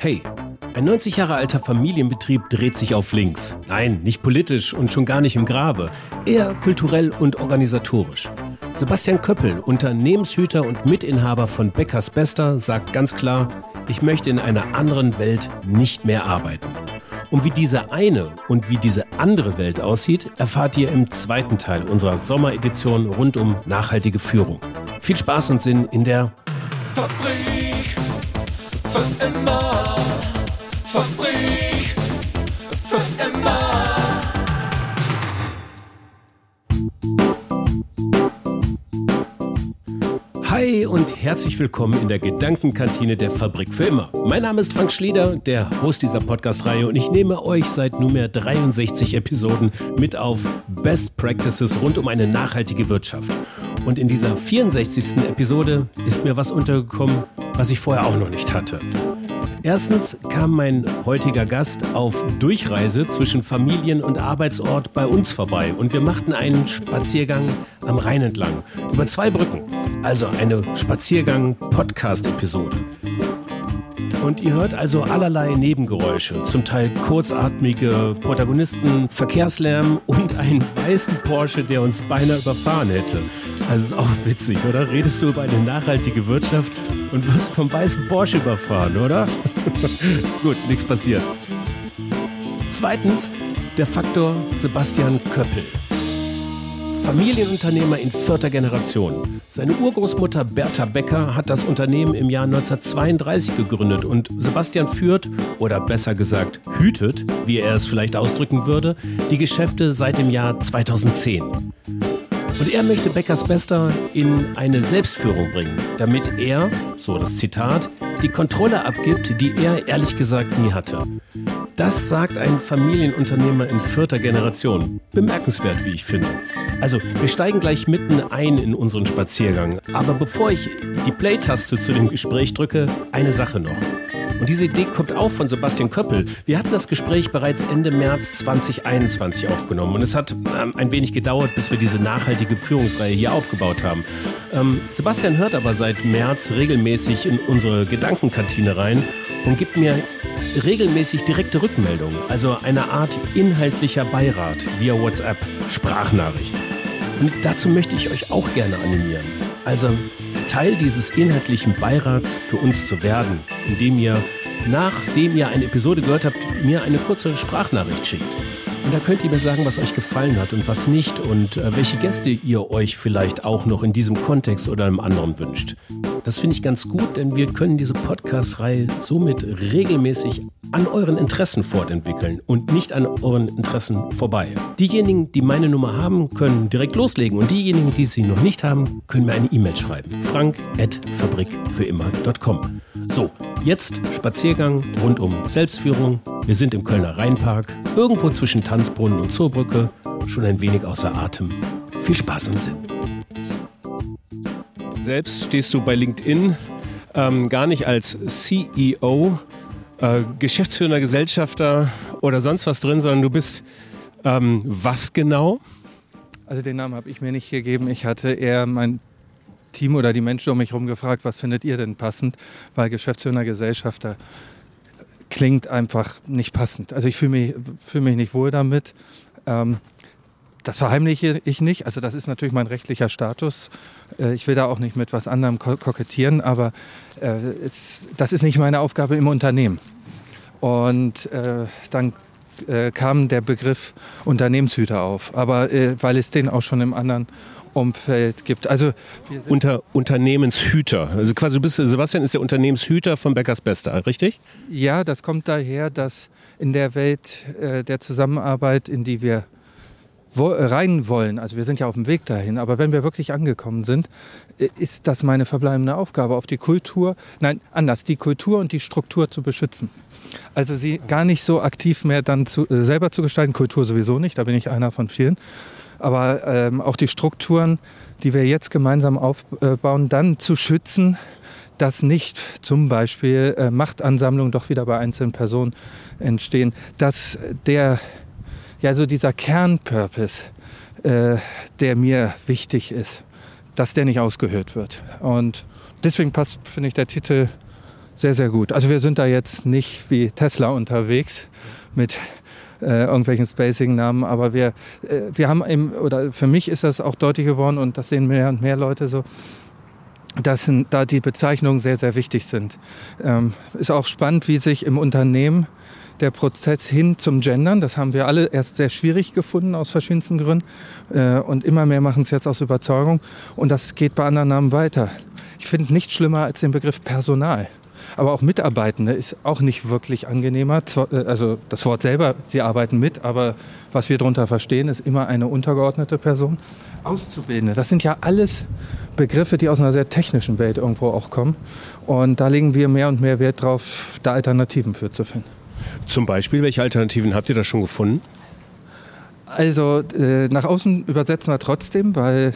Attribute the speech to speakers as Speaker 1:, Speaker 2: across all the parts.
Speaker 1: Hey, ein 90 Jahre alter Familienbetrieb dreht sich auf links. Nein, nicht politisch und schon gar nicht im Grabe, eher kulturell und organisatorisch. Sebastian Köppel, Unternehmenshüter und Mitinhaber von Beckers Bester, sagt ganz klar, ich möchte in einer anderen Welt nicht mehr arbeiten. Und wie diese eine und wie diese andere Welt aussieht, erfahrt ihr im zweiten Teil unserer Sommeredition rund um nachhaltige Führung. Viel Spaß und Sinn in der
Speaker 2: Fabrik
Speaker 1: herzlich willkommen in der Gedankenkantine der Fabrik für immer. Mein Name ist Frank Schlieder, der Host dieser Podcast-Reihe und ich nehme euch seit nunmehr 63 Episoden mit auf Best Practices rund um eine nachhaltige Wirtschaft. Und in dieser 64. Episode ist mir was untergekommen, was ich vorher auch noch nicht hatte. Erstens kam mein heutiger Gast auf Durchreise zwischen Familien- und Arbeitsort bei uns vorbei und wir machten einen Spaziergang am Rhein entlang über zwei Brücken. Also eine Spaziergang-Podcast-Episode. Und ihr hört also allerlei Nebengeräusche, zum Teil kurzatmige Protagonisten, Verkehrslärm und einen weißen Porsche, der uns beinahe überfahren hätte. Also ist auch witzig, oder? Redest du über eine nachhaltige Wirtschaft und wirst vom weißen Porsche überfahren, oder? Gut, nichts passiert. Zweitens, der Faktor Sebastian Köppel. Familienunternehmer in vierter Generation. Seine Urgroßmutter Bertha Becker hat das Unternehmen im Jahr 1932 gegründet und Sebastian führt, oder besser gesagt hütet, wie er es vielleicht ausdrücken würde, die Geschäfte seit dem Jahr 2010. Und er möchte Beckers Bester in eine Selbstführung bringen, damit er, so das Zitat, die Kontrolle abgibt, die er ehrlich gesagt nie hatte. Das sagt ein Familienunternehmer in vierter Generation. Bemerkenswert, wie ich finde. Also, wir steigen gleich mitten ein in unseren Spaziergang. Aber bevor ich die Play-Taste zu dem Gespräch drücke, eine Sache noch. Und diese Idee kommt auch von Sebastian Köppel. Wir hatten das Gespräch bereits Ende März 2021 aufgenommen und es hat ähm, ein wenig gedauert, bis wir diese nachhaltige Führungsreihe hier aufgebaut haben. Ähm, Sebastian hört aber seit März regelmäßig in unsere Gedankenkantine rein und gibt mir regelmäßig direkte Rückmeldungen, also eine Art inhaltlicher Beirat via WhatsApp, Sprachnachricht. Und dazu möchte ich euch auch gerne animieren. Also Teil dieses inhaltlichen Beirats für uns zu werden, indem ihr, nachdem ihr eine Episode gehört habt, mir eine kurze Sprachnachricht schickt. Und da könnt ihr mir sagen, was euch gefallen hat und was nicht und äh, welche Gäste ihr euch vielleicht auch noch in diesem Kontext oder einem anderen wünscht. Das finde ich ganz gut, denn wir können diese Podcast-Reihe somit regelmäßig an euren Interessen fortentwickeln und nicht an euren Interessen vorbei. Diejenigen, die meine Nummer haben, können direkt loslegen und diejenigen, die sie noch nicht haben, können mir eine E-Mail schreiben. frank.fabrikfürimmer.com So, jetzt Spaziergang rund um Selbstführung. Wir sind im Kölner Rheinpark, irgendwo zwischen Tanzbrunnen und Zoobrücke, schon ein wenig außer Atem. Viel Spaß und Sinn. Selbst stehst du bei LinkedIn ähm, gar nicht als CEO, äh, geschäftsführender Gesellschafter oder sonst was drin, sondern du bist ähm, was genau?
Speaker 3: Also den Namen habe ich mir nicht gegeben. Ich hatte eher mein Team oder die Menschen um mich herum gefragt, was findet ihr denn passend? Weil Geschäftsführer Gesellschafter klingt einfach nicht passend. Also ich fühle mich, fühl mich nicht wohl damit. Ähm, das verheimliche ich nicht. Also das ist natürlich mein rechtlicher Status. Äh, ich will da auch nicht mit was anderem ko kokettieren, aber äh, das ist nicht meine Aufgabe im Unternehmen. Und äh, dann kam der Begriff Unternehmenshüter auf, aber weil es den auch schon im anderen Umfeld gibt. Also
Speaker 1: Unter Unternehmenshüter. Also quasi du bist Sebastian ist der Unternehmenshüter von Beckers Bester, richtig?
Speaker 3: Ja, das kommt daher, dass in der Welt äh, der Zusammenarbeit, in die wir rein wollen, also wir sind ja auf dem Weg dahin, aber wenn wir wirklich angekommen sind, äh, ist das meine verbleibende Aufgabe, auf die Kultur, nein, anders, die Kultur und die Struktur zu beschützen. Also sie gar nicht so aktiv mehr dann zu, äh, selber zu gestalten, Kultur sowieso nicht, da bin ich einer von vielen, aber ähm, auch die Strukturen, die wir jetzt gemeinsam aufbauen, dann zu schützen, dass nicht zum Beispiel äh, Machtansammlungen doch wieder bei einzelnen Personen entstehen, dass der, ja, so dieser Kernpurpose, äh, der mir wichtig ist, dass der nicht ausgehöhlt wird. Und deswegen passt, finde ich, der Titel Sehr, sehr gut. Also wir sind da jetzt nicht wie Tesla unterwegs mit äh, irgendwelchen Spacing-Namen, aber wir, äh, wir haben eben, oder für mich ist das auch deutlich geworden und das sehen mehr und mehr Leute so, dass da die Bezeichnungen sehr, sehr wichtig sind. Ähm, ist auch spannend, wie sich im Unternehmen der Prozess hin zum Gendern, das haben wir alle erst sehr schwierig gefunden aus verschiedensten Gründen äh, und immer mehr machen es jetzt aus Überzeugung und das geht bei anderen Namen weiter. Ich finde nichts schlimmer als den Begriff Personal. Aber auch Mitarbeitende ist auch nicht wirklich angenehmer. Äh, Also das Wort selber, sie arbeiten mit, aber was wir darunter verstehen, ist immer eine untergeordnete Person. Auszubildende, das sind ja alles Begriffe, die aus einer sehr technischen Welt irgendwo auch kommen. Und da legen wir mehr und mehr Wert drauf, da Alternativen für zu finden.
Speaker 1: Zum Beispiel, welche Alternativen habt ihr da schon gefunden?
Speaker 3: Also äh, nach außen übersetzen wir trotzdem, weil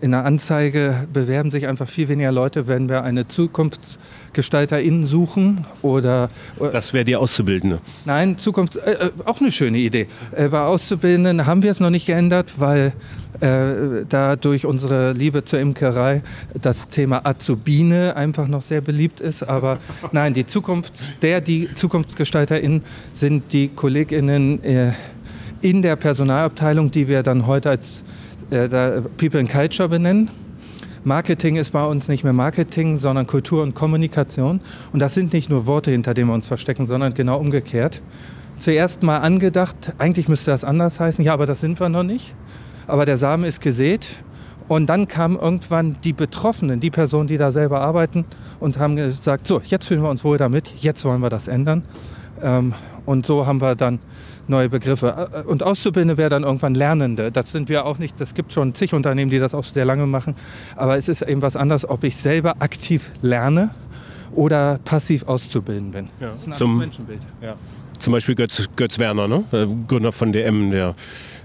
Speaker 3: in der Anzeige bewerben sich einfach viel weniger Leute, wenn wir eine ZukunftsgestalterInnen suchen oder, oder
Speaker 1: Das wäre die Auszubildende.
Speaker 3: Nein, Zukunft, äh, äh, auch eine schöne Idee. Äh, bei Auszubildenden haben wir es noch nicht geändert, weil äh, da durch unsere Liebe zur Imkerei das Thema Azubine einfach noch sehr beliebt ist. Aber nein, die Zukunft, der, die ZukunftsgestalterInnen sind die KollegInnen äh, in der Personalabteilung, die wir dann heute als äh, da People and Culture benennen. Marketing ist bei uns nicht mehr Marketing, sondern Kultur und Kommunikation. Und das sind nicht nur Worte, hinter denen wir uns verstecken, sondern genau umgekehrt. Zuerst mal angedacht, eigentlich müsste das anders heißen. Ja, aber das sind wir noch nicht. Aber der Samen ist gesät. Und dann kamen irgendwann die Betroffenen, die Personen, die da selber arbeiten und haben gesagt, so, jetzt fühlen wir uns wohl damit, jetzt wollen wir das ändern. Ähm, und so haben wir dann neue Begriffe. Und Auszubildende wäre dann irgendwann Lernende. Das sind wir auch nicht. Das gibt schon zig Unternehmen, die das auch sehr lange machen. Aber es ist eben was anderes, ob ich selber aktiv lerne oder passiv auszubilden bin.
Speaker 1: Ja.
Speaker 3: Das ist ein anderes
Speaker 1: Zum-
Speaker 3: Menschenbild.
Speaker 1: Zum Beispiel Götz, Götz Werner, ne? Äh, Gründer von DM, der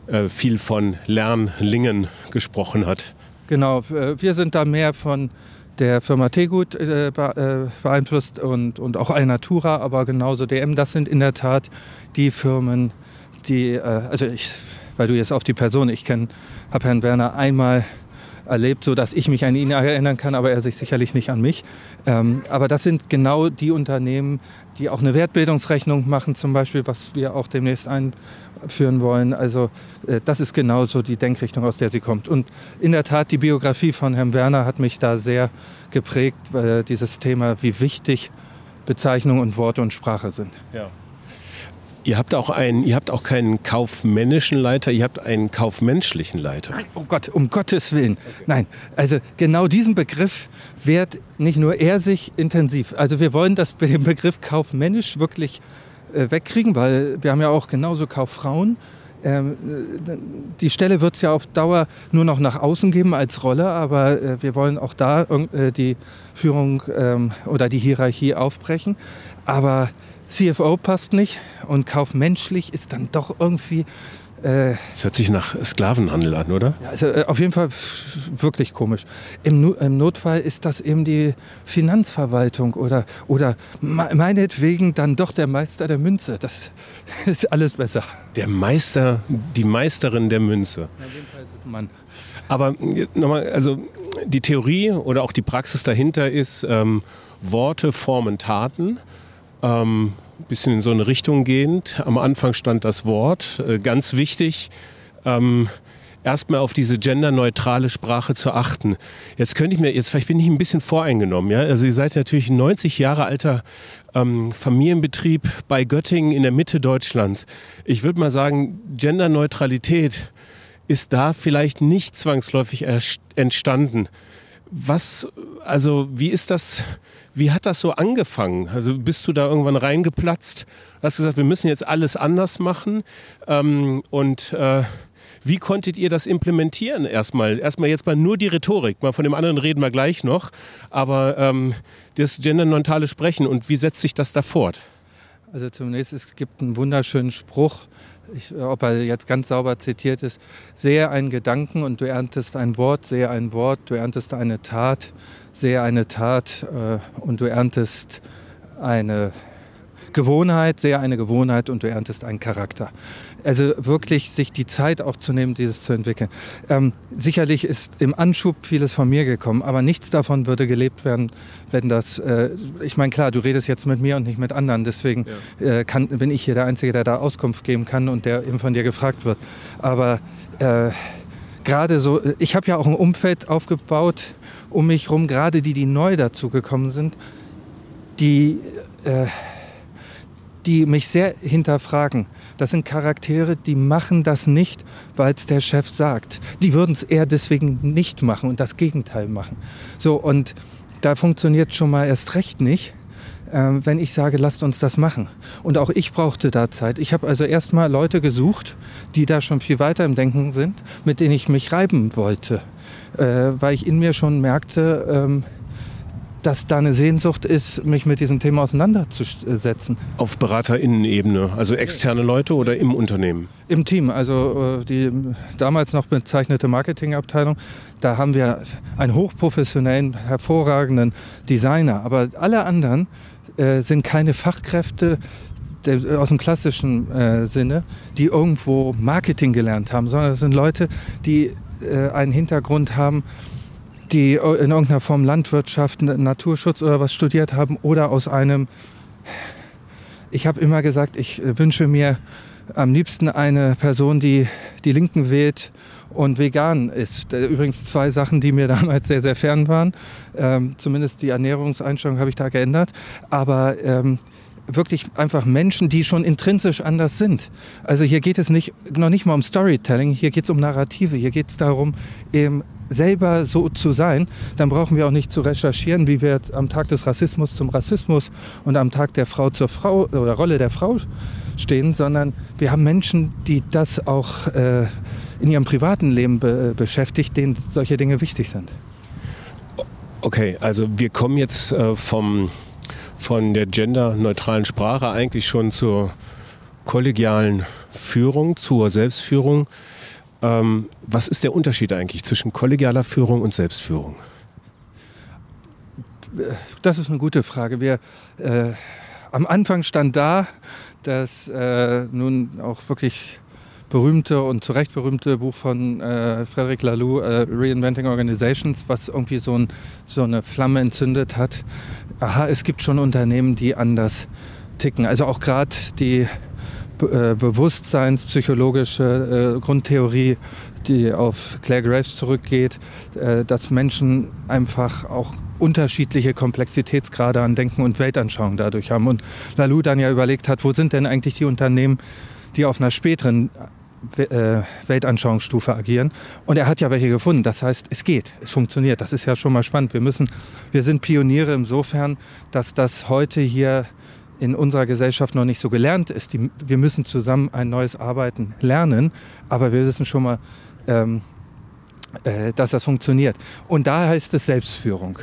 Speaker 1: äh, viel von Lernlingen gesprochen hat.
Speaker 3: Genau, äh, wir sind da mehr von der Firma Tegut äh, äh, beeinflusst und, und auch Alnatura, aber genauso DM. Das sind in der Tat die Firmen, die, äh, also ich, weil du jetzt auf die Person, ich kenne, habe Herrn Werner einmal erlebt, so dass ich mich an ihn erinnern kann, aber er sich sicherlich nicht an mich. Ähm, aber das sind genau die Unternehmen, die auch eine Wertbildungsrechnung machen, zum Beispiel, was wir auch demnächst einführen wollen. Also äh, das ist genau so die Denkrichtung, aus der sie kommt. Und in der Tat, die Biografie von Herrn Werner hat mich da sehr geprägt, weil dieses Thema, wie wichtig Bezeichnungen und Worte und Sprache sind.
Speaker 1: Ihr habt auch einen, ihr habt auch keinen kaufmännischen Leiter, ihr habt einen kaufmenschlichen Leiter.
Speaker 3: Nein, oh Gott, um Gottes Willen. Nein, also genau diesen Begriff wehrt nicht nur er sich intensiv. Also wir wollen das den Begriff kaufmännisch wirklich äh, wegkriegen, weil wir haben ja auch genauso Kauffrauen. Ähm, äh, die Stelle wird es ja auf Dauer nur noch nach außen geben als Rolle, aber äh, wir wollen auch da äh, die Führung ähm, oder die Hierarchie aufbrechen. Aber CFO passt nicht und kaufmenschlich ist dann doch irgendwie äh,
Speaker 1: Das hört sich nach Sklavenhandel an, oder?
Speaker 3: ja, also äh, auf jeden Fall wirklich komisch. Im, Nu- Im Notfall ist das eben die Finanzverwaltung oder, oder me- meinetwegen dann doch der Meister der Münze. Das ist alles besser.
Speaker 1: Der Meister, die Meisterin der Münze.
Speaker 3: In dem Fall ist es ein Mann.
Speaker 1: Aber äh, nochmal, also die Theorie oder auch die Praxis dahinter ist ähm, Worte formen Taten. Ähm, bisschen in so eine Richtung gehend. Am Anfang stand das Wort, äh, ganz wichtig. Ähm, erstmal auf diese genderneutrale Sprache zu achten. Jetzt könnte ich mir, jetzt vielleicht bin ich ein bisschen voreingenommen, ja. Also ihr seid natürlich ein 90 Jahre alter ähm, Familienbetrieb bei Göttingen in der Mitte Deutschlands. Ich würde mal sagen, Genderneutralität ist da vielleicht nicht zwangsläufig entstanden. Was, also wie ist das, wie hat das so angefangen? Also bist du da irgendwann reingeplatzt, hast gesagt, wir müssen jetzt alles anders machen ähm, und äh, wie konntet ihr das implementieren erstmal? Erstmal jetzt mal nur die Rhetorik, mal von dem anderen reden wir gleich noch, aber ähm, das genderneutrale Sprechen und wie setzt sich das da fort?
Speaker 3: Also zunächst, es gibt einen wunderschönen Spruch, ich, ob er jetzt ganz sauber zitiert ist, sehe einen Gedanken und du erntest ein Wort, sehe ein Wort, du erntest eine Tat, sehe eine Tat äh, und du erntest eine Gewohnheit, sehr eine Gewohnheit und du erntest einen Charakter. Also wirklich sich die Zeit auch zu nehmen, dieses zu entwickeln. Ähm, sicherlich ist im Anschub vieles von mir gekommen, aber nichts davon würde gelebt werden, wenn das, äh, ich meine klar, du redest jetzt mit mir und nicht mit anderen, deswegen ja. äh, kann, bin ich hier der Einzige, der da Auskunft geben kann und der eben von dir gefragt wird. Aber äh, gerade so, ich habe ja auch ein Umfeld aufgebaut um mich herum, gerade die, die neu dazugekommen sind, die, äh, die mich sehr hinterfragen. Das sind Charaktere, die machen das nicht, weil es der Chef sagt. Die würden es eher deswegen nicht machen und das Gegenteil machen. So, und da funktioniert schon mal erst recht nicht, äh, wenn ich sage, lasst uns das machen. Und auch ich brauchte da Zeit. Ich habe also erstmal Leute gesucht, die da schon viel weiter im Denken sind, mit denen ich mich reiben wollte. Äh, weil ich in mir schon merkte, ähm, dass da eine Sehnsucht ist, mich mit diesem Thema auseinanderzusetzen.
Speaker 1: Auf BeraterInnen-Ebene, also externe Leute oder im Unternehmen?
Speaker 3: Im Team, also äh, die damals noch bezeichnete Marketingabteilung, da haben wir einen hochprofessionellen, hervorragenden Designer, aber alle anderen äh, sind keine Fachkräfte, aus dem klassischen äh, Sinne, die irgendwo Marketing gelernt haben, sondern das sind Leute, die äh, einen Hintergrund haben, die in irgendeiner Form Landwirtschaft, Naturschutz oder was studiert haben oder aus einem, ich habe immer gesagt, ich wünsche mir am liebsten eine Person, die die Linken wählt und vegan ist. Äh, übrigens zwei Sachen, die mir damals sehr, sehr fern waren. Ähm, zumindest die Ernährungseinstellung habe ich da geändert. Aber ähm, wirklich einfach Menschen, die schon intrinsisch anders sind. Also hier geht es nicht, noch nicht mal um Storytelling, hier geht es um Narrative, hier geht es darum, eben selber so zu sein, dann brauchen wir auch nicht zu recherchieren, wie wir am Tag des Rassismus zum Rassismus und am Tag der Frau zur Frau oder Rolle der Frau stehen, sondern wir haben Menschen, die das auch äh, in ihrem privaten Leben be beschäftigt, denen solche Dinge wichtig sind.
Speaker 1: Okay, also wir kommen jetzt äh, vom, von der genderneutralen Sprache eigentlich schon zur kollegialen Führung, zur Selbstführung. Ähm, was ist der Unterschied eigentlich zwischen kollegialer Führung und Selbstführung?
Speaker 3: Das ist eine gute Frage. Wir, äh, am Anfang stand da, dass äh, nun auch wirklich berühmte und zu Recht berühmte Buch von äh, Frederic Laloux, äh, Reinventing Organizations, was irgendwie so, ein, so, eine Flamme entzündet hat. Aha, es gibt schon Unternehmen, die anders ticken. Also auch gerade die äh, bewusstseinspsychologische äh, Grundtheorie, die auf Claire Graves zurückgeht, äh, dass Menschen einfach auch unterschiedliche Komplexitätsgrade an Denken und Weltanschauung dadurch haben. Und Lalou dann ja überlegt hat, wo sind denn eigentlich die Unternehmen, die auf einer späteren Weltanschauungsstufe agieren. Und er hat ja welche gefunden. Das heißt, es geht, es funktioniert. Das ist ja schon mal spannend. Wir müssen, wir sind Pioniere insofern, dass das heute hier in unserer Gesellschaft noch nicht so gelernt ist. Die, wir müssen zusammen ein neues Arbeiten lernen, aber wir wissen schon mal, ähm, äh, dass das funktioniert. Und da heißt es Selbstführung.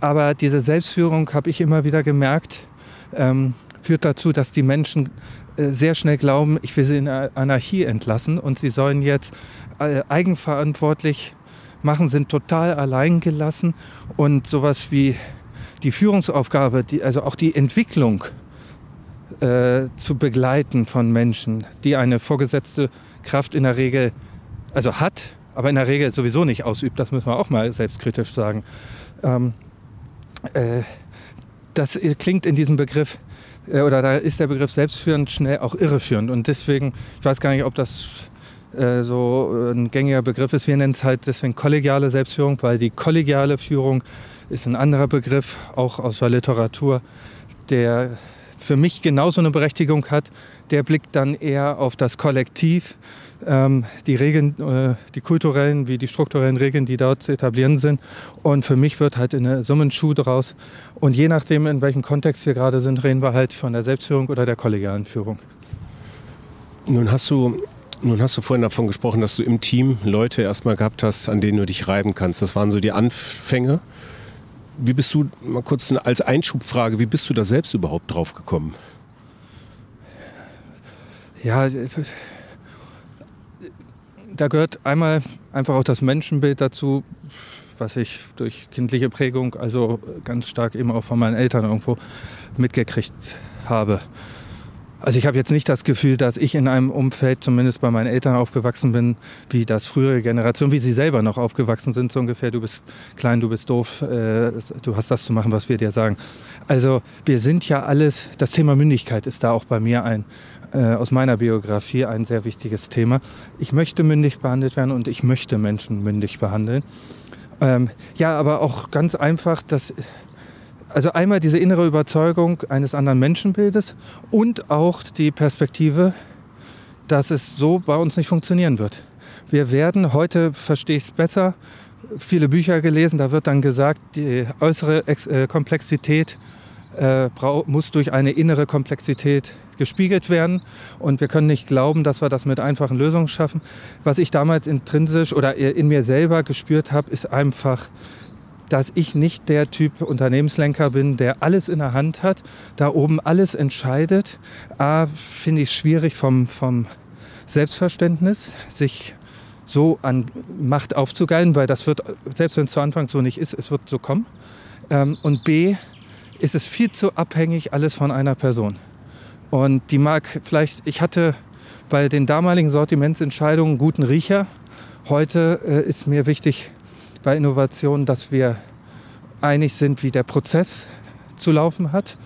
Speaker 3: Aber diese Selbstführung, habe ich immer wieder gemerkt, ähm, führt dazu, dass die Menschen äh, sehr schnell glauben, ich will sie in Anarchie entlassen und sie sollen jetzt äh, eigenverantwortlich machen, sind total alleingelassen und sowas wie die Führungsaufgabe, die, also auch die Entwicklung äh, zu begleiten von Menschen, die eine vorgesetzte Kraft in der Regel also hat, aber in der Regel sowieso nicht ausübt, das müssen wir auch mal selbstkritisch sagen. Ähm, äh, das klingt in diesem Begriff, äh, oder da ist der Begriff selbstführend schnell auch irreführend. Und deswegen, ich weiß gar nicht, ob das äh, so ein gängiger Begriff ist. Wir nennen es halt deswegen kollegiale Selbstführung, weil die kollegiale Führung ist ein anderer Begriff, auch aus der Literatur, der für mich genauso eine Berechtigung hat. Der blickt dann eher auf das Kollektiv, die Regeln, äh, die kulturellen wie die strukturellen Regeln, die dort zu etablieren sind. Und für mich wird halt eine Summenschuh daraus. Und je nachdem, in welchem Kontext wir gerade sind, reden wir halt von der Selbstführung oder der kollegialen Führung.
Speaker 1: Nun hast du nun hast du vorhin davon gesprochen, dass du im Team Leute erstmal gehabt hast, an denen du dich reiben kannst. Das waren so die Anfänge. Wie bist du, mal kurz als Einschubfrage, wie bist du da selbst überhaupt drauf gekommen?
Speaker 3: Ja, da gehört einmal einfach auch das Menschenbild dazu, was ich durch kindliche Prägung, also ganz stark eben auch von meinen Eltern irgendwo mitgekriegt habe. Also ich habe jetzt nicht das Gefühl, dass ich in einem Umfeld, zumindest bei meinen Eltern aufgewachsen bin, wie das frühere Generation, wie sie selber noch aufgewachsen sind, so ungefähr, du bist klein, du bist doof, äh, du hast das zu machen, was wir dir sagen. Also wir sind ja alles, das Thema Mündigkeit ist da auch bei mir ein, äh, aus meiner Biografie ein sehr wichtiges Thema. Ich möchte mündig behandelt werden und ich möchte Menschen mündig behandeln. Ähm, ja, aber auch ganz einfach, dass also einmal diese innere Überzeugung eines anderen Menschenbildes und auch die Perspektive, dass es so bei uns nicht funktionieren wird. Wir werden, heute verstehe ich es besser, viele Bücher gelesen, da wird dann gesagt, die äußere äh, Komplexität äh, muss durch eine innere Komplexität gespiegelt werden. Und wir können nicht glauben, dass wir das mit einfachen Lösungen schaffen. Was ich damals intrinsisch oder in mir selber gespürt habe, ist einfach, dass ich nicht der Typ Unternehmenslenker bin, der alles in der Hand hat, da oben alles entscheidet. A, finde ich es schwierig vom, vom Selbstverständnis, sich so an Macht aufzugeilen, weil das wird, selbst wenn es zu Anfang so nicht ist, es wird so kommen. Ähm, und B, ist es viel zu abhängig alles von einer Person. Und die mag vielleicht, ich hatte bei den damaligen Sortimentsentscheidungen einen guten Riecher. Heute äh, ist mir wichtig, bei Innovation, dass wir einig sind, wie der Prozess zu laufen hat,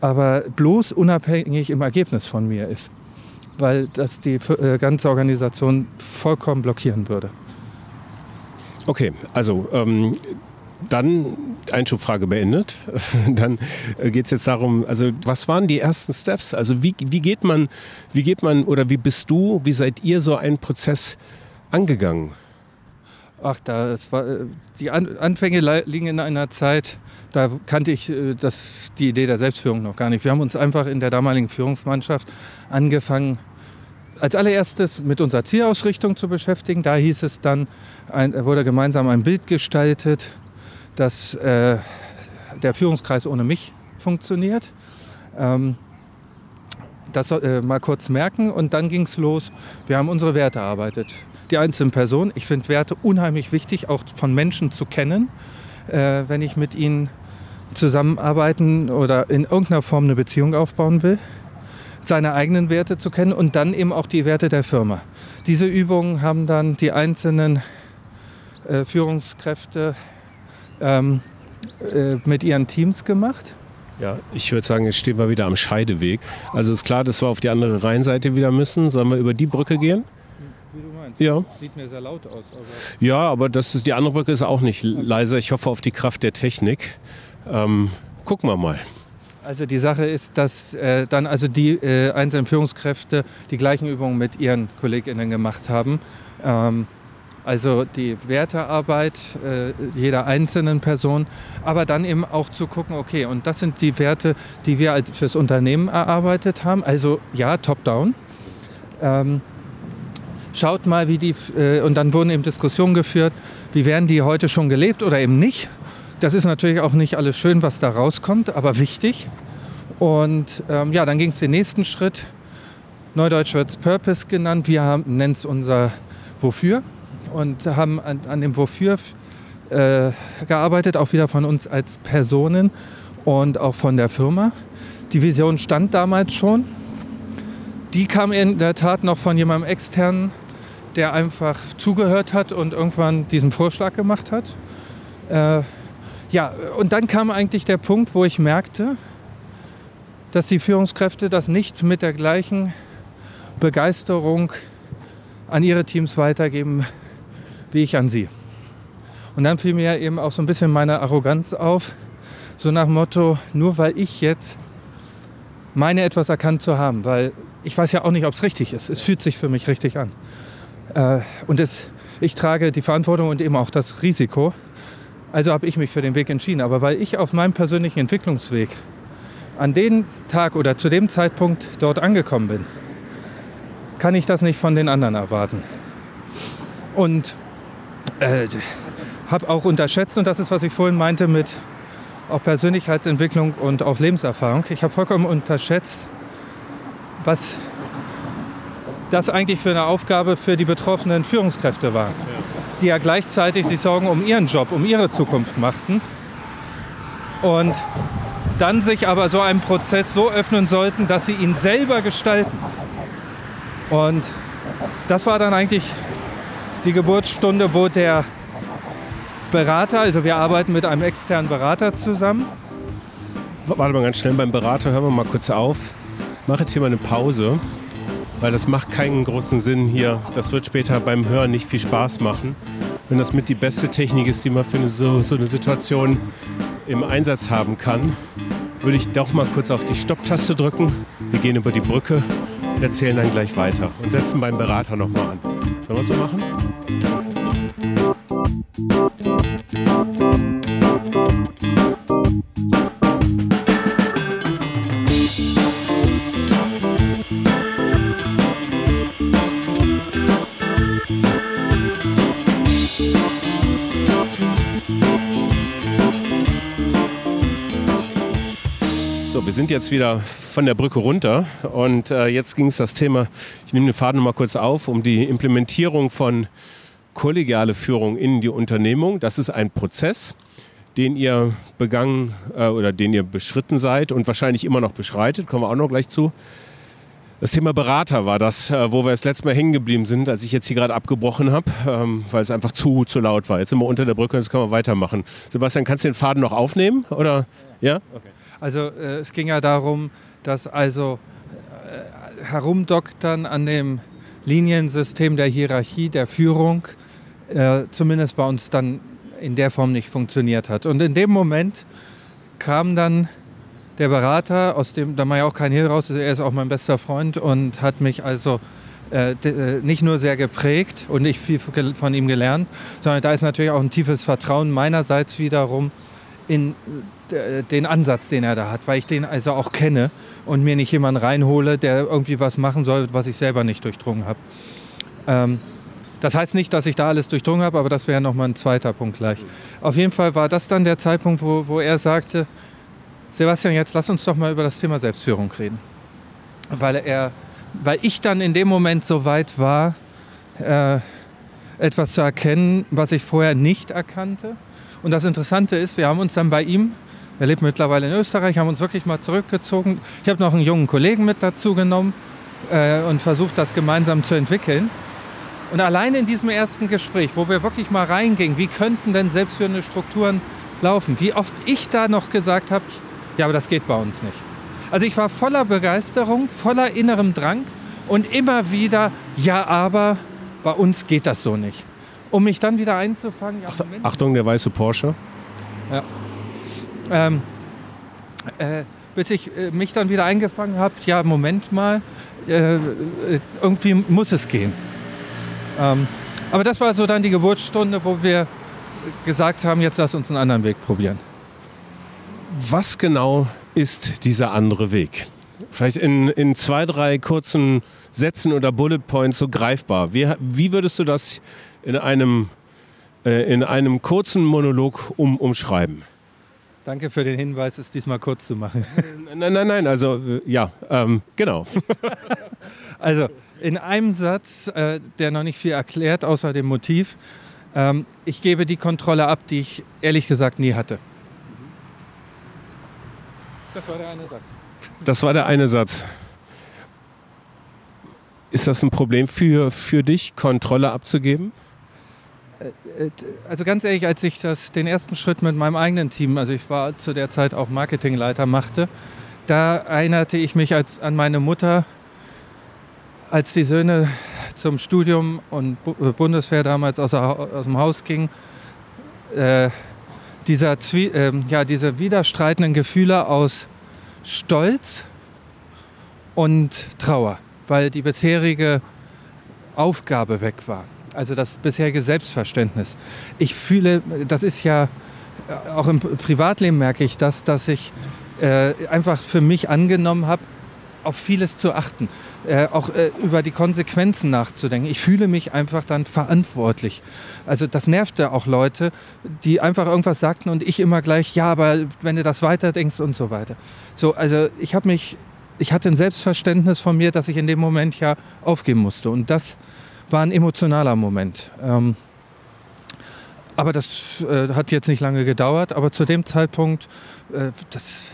Speaker 3: aber bloß unabhängig im Ergebnis von mir ist, weil das die äh, ganze Organisation vollkommen blockieren würde.
Speaker 1: Okay, also ähm, dann Einschubfrage beendet. Dann geht es jetzt darum, also was waren die ersten Steps? Also wie, wie geht man, wie geht man oder wie bist du, wie seid ihr so einen Prozess angegangen?
Speaker 3: Ach, da, es war, äh, die Anfänge liegen in einer Zeit, da kannte ich äh, das, die Idee der Selbstführung noch gar nicht. Wir haben uns einfach in der damaligen Führungsmannschaft angefangen, als allererstes mit unserer Zielausrichtung zu beschäftigen. Da hieß es dann, ein, wurde gemeinsam ein Bild gestaltet, dass äh, der Führungskreis ohne mich funktioniert. Ähm, das äh, mal kurz merken und dann ging es los. Wir haben unsere Werte erarbeitet die einzelnen Personen. Ich finde Werte unheimlich wichtig, auch von Menschen zu kennen, äh, wenn ich mit ihnen zusammenarbeiten oder in irgendeiner Form eine Beziehung aufbauen will. Seine eigenen Werte zu kennen und dann eben auch die Werte der Firma. Diese Übungen haben dann die einzelnen äh, Führungskräfte ähm, äh, mit ihren Teams gemacht.
Speaker 1: Ja, ich würde sagen, jetzt stehen wir wieder am Scheideweg. Also ist klar, dass wir auf die andere Rheinseite wieder müssen. Sollen wir über die Brücke gehen?
Speaker 3: wie du meinst.
Speaker 1: Ja.
Speaker 3: Sieht mir sehr laut aus. Aber
Speaker 1: Ja, aber das ist, die andere Brücke ist auch nicht leiser. Ich hoffe auf die Kraft der Technik. Ähm, gucken wir mal.
Speaker 3: Also die Sache ist, dass äh, dann also die äh, einzelnen Führungskräfte die gleichen Übungen mit ihren KollegInnen gemacht haben. Ähm, also die Wertearbeit äh, jeder einzelnen Person, aber dann eben auch zu gucken, okay, und das sind die Werte, die wir als fürs Unternehmen erarbeitet haben. Also ja, top-down. Ähm, schaut mal, wie die, äh, und dann wurden eben Diskussionen geführt, wie werden die heute schon gelebt oder eben nicht. Das ist natürlich auch nicht alles schön, was da rauskommt, aber wichtig. Und ähm, ja, dann ging es den nächsten Schritt. Neudeutsch wird es Purpose genannt. Wir nennen es unser Wofür und haben an, an dem Wofür äh, gearbeitet, auch wieder von uns als Personen und auch von der Firma. Die Vision stand damals schon. Die kam in der Tat noch von jemandem externen, der einfach zugehört hat und irgendwann diesen Vorschlag gemacht hat. Äh, ja, und dann kam eigentlich der Punkt, wo ich merkte, dass die Führungskräfte das nicht mit der gleichen Begeisterung an ihre Teams weitergeben, wie ich an sie. Und dann fiel mir eben auch so ein bisschen meine Arroganz auf, so nach Motto, nur weil ich jetzt meine etwas erkannt zu haben, weil ich weiß ja auch nicht, ob es richtig ist. Es fühlt sich für mich richtig an. Äh, und es, ich trage die Verantwortung und eben auch das Risiko. Also habe ich mich für den Weg entschieden. Aber weil ich auf meinem persönlichen Entwicklungsweg an dem Tag oder zu dem Zeitpunkt dort angekommen bin, kann ich das nicht von den anderen erwarten. Und äh, habe auch unterschätzt, und das ist, was ich vorhin meinte mit auch Persönlichkeitsentwicklung und auch Lebenserfahrung. Ich habe vollkommen unterschätzt, was das eigentlich für eine Aufgabe für die betroffenen Führungskräfte war, die ja gleichzeitig sich Sorgen um ihren Job, um ihre Zukunft machten. Und dann sich aber so einem Prozess so öffnen sollten, dass sie ihn selber gestalten. Und das war dann eigentlich die Geburtsstunde, wo der Berater, also wir arbeiten mit einem externen Berater zusammen.
Speaker 1: Warte mal ganz schnell beim Berater, hören wir mal kurz auf. Ich mache jetzt hier mal eine Pause, weil das macht keinen großen Sinn hier. Das wird später beim Hören nicht viel Spaß machen. Wenn das mit die beste Technik ist, die man für so, so eine Situation im Einsatz haben kann, würde ich doch mal kurz auf die Stopptaste drücken. Wir gehen über die Brücke, erzählen dann gleich weiter und setzen beim Berater nochmal an. Sollen wir es so machen? So, wir sind jetzt wieder von der Brücke runter und äh, jetzt ging es das Thema, ich nehme den Faden mal kurz auf, um die Implementierung von kollegiale Führung in die Unternehmung. Das ist ein Prozess, den ihr begangen äh, oder den ihr beschritten seid und wahrscheinlich immer noch beschreitet, kommen wir auch noch gleich zu. Das Thema Berater war das, äh, wo wir das letzte Mal hängen geblieben sind, als ich jetzt hier gerade abgebrochen habe, ähm, weil es einfach zu, zu laut war. Jetzt sind wir unter der Brücke und jetzt können wir weitermachen. Sebastian, kannst du den Faden noch aufnehmen? Oder? Ja? Okay.
Speaker 3: Also äh, es ging ja darum, dass also äh, herumdoktern an dem Liniensystem der Hierarchie, der Führung, äh, zumindest bei uns dann in der Form nicht funktioniert hat. Und in dem Moment kam dann der Berater, aus dem da war ja auch kein Hehl raus, er ist auch mein bester Freund und hat mich also äh, äh, nicht nur sehr geprägt und ich viel von ihm gelernt, sondern da ist natürlich auch ein tiefes Vertrauen meinerseits wiederum in äh, den Ansatz, den er da hat, weil ich den also auch kenne und mir nicht jemanden reinhole, der irgendwie was machen soll, was ich selber nicht durchdrungen habe. Ähm, das heißt nicht, dass ich da alles durchdrungen habe, aber das wäre nochmal ein zweiter Punkt gleich. Auf jeden Fall war das dann der Zeitpunkt, wo, wo er sagte, Sebastian, jetzt lass uns doch mal über das Thema Selbstführung reden. Weil, er, weil ich dann in dem Moment so weit war, äh, etwas zu erkennen, was ich vorher nicht erkannte. Und das Interessante ist, wir haben uns dann bei ihm, er lebt mittlerweile in Österreich, haben uns wirklich mal zurückgezogen. Ich habe noch einen jungen Kollegen mit dazu genommen äh, und versucht, das gemeinsam zu entwickeln. Und allein in diesem ersten Gespräch, wo wir wirklich mal reingingen, wie könnten denn selbstführende Strukturen laufen, wie oft ich da noch gesagt habe, ja, aber das geht bei uns nicht. Also ich war voller Begeisterung, voller innerem Drang und immer wieder, ja, aber bei uns geht das so nicht. Um mich dann wieder einzufangen. Ja, Moment,
Speaker 1: Achtung, der weiße Porsche.
Speaker 3: ähm, äh, bis ich äh, mich dann wieder eingefangen habe, ja, Moment mal, äh, äh, irgendwie muss es gehen. Ähm, aber das war so dann die Geburtsstunde, wo wir gesagt haben, jetzt lass uns einen anderen Weg probieren.
Speaker 1: Was genau ist dieser andere Weg? Vielleicht in, in zwei, drei kurzen Sätzen oder Bullet Points so greifbar. Wie, wie würdest du das in einem, äh, in einem kurzen Monolog um, umschreiben?
Speaker 3: Danke für den Hinweis, es diesmal kurz zu machen.
Speaker 1: Nein, nein, nein, also äh, ja, ähm, genau.
Speaker 3: Also in einem Satz, äh, der noch nicht viel erklärt, außer dem Motiv, ähm, ich gebe die Kontrolle ab, die ich ehrlich gesagt nie hatte. Das war der eine Satz.
Speaker 1: Das war der eine Satz. Ist das ein Problem für, für dich, Kontrolle abzugeben?
Speaker 3: Äh, Also ganz ehrlich, als ich das, den ersten Schritt mit meinem eigenen Team, also ich war zu der Zeit auch Marketingleiter, machte, da erinnerte ich mich als, an meine Mutter, als die Söhne zum Studium und äh, Bundeswehr damals aus, aus dem Haus gingen. Äh, dieser, ähm, ja, diese widerstreitenden Gefühle aus Stolz und Trauer, weil die bisherige Aufgabe weg war. Also das bisherige Selbstverständnis. Ich fühle, das ist ja äh, auch im Privatleben merke ich das, dass ich äh, einfach für mich angenommen habe, auf vieles zu achten, äh, auch äh, über die Konsequenzen nachzudenken. Ich fühle mich einfach dann verantwortlich. Also das nervte auch Leute, die einfach irgendwas sagten und ich immer gleich, ja, aber wenn du das weiterdenkst und so weiter. So, also ich habe mich, ich hatte ein Selbstverständnis von mir, dass ich in dem Moment ja aufgeben musste und das war ein emotionaler Moment. Ähm, aber das äh, hat jetzt nicht lange gedauert, aber zu dem Zeitpunkt, äh, das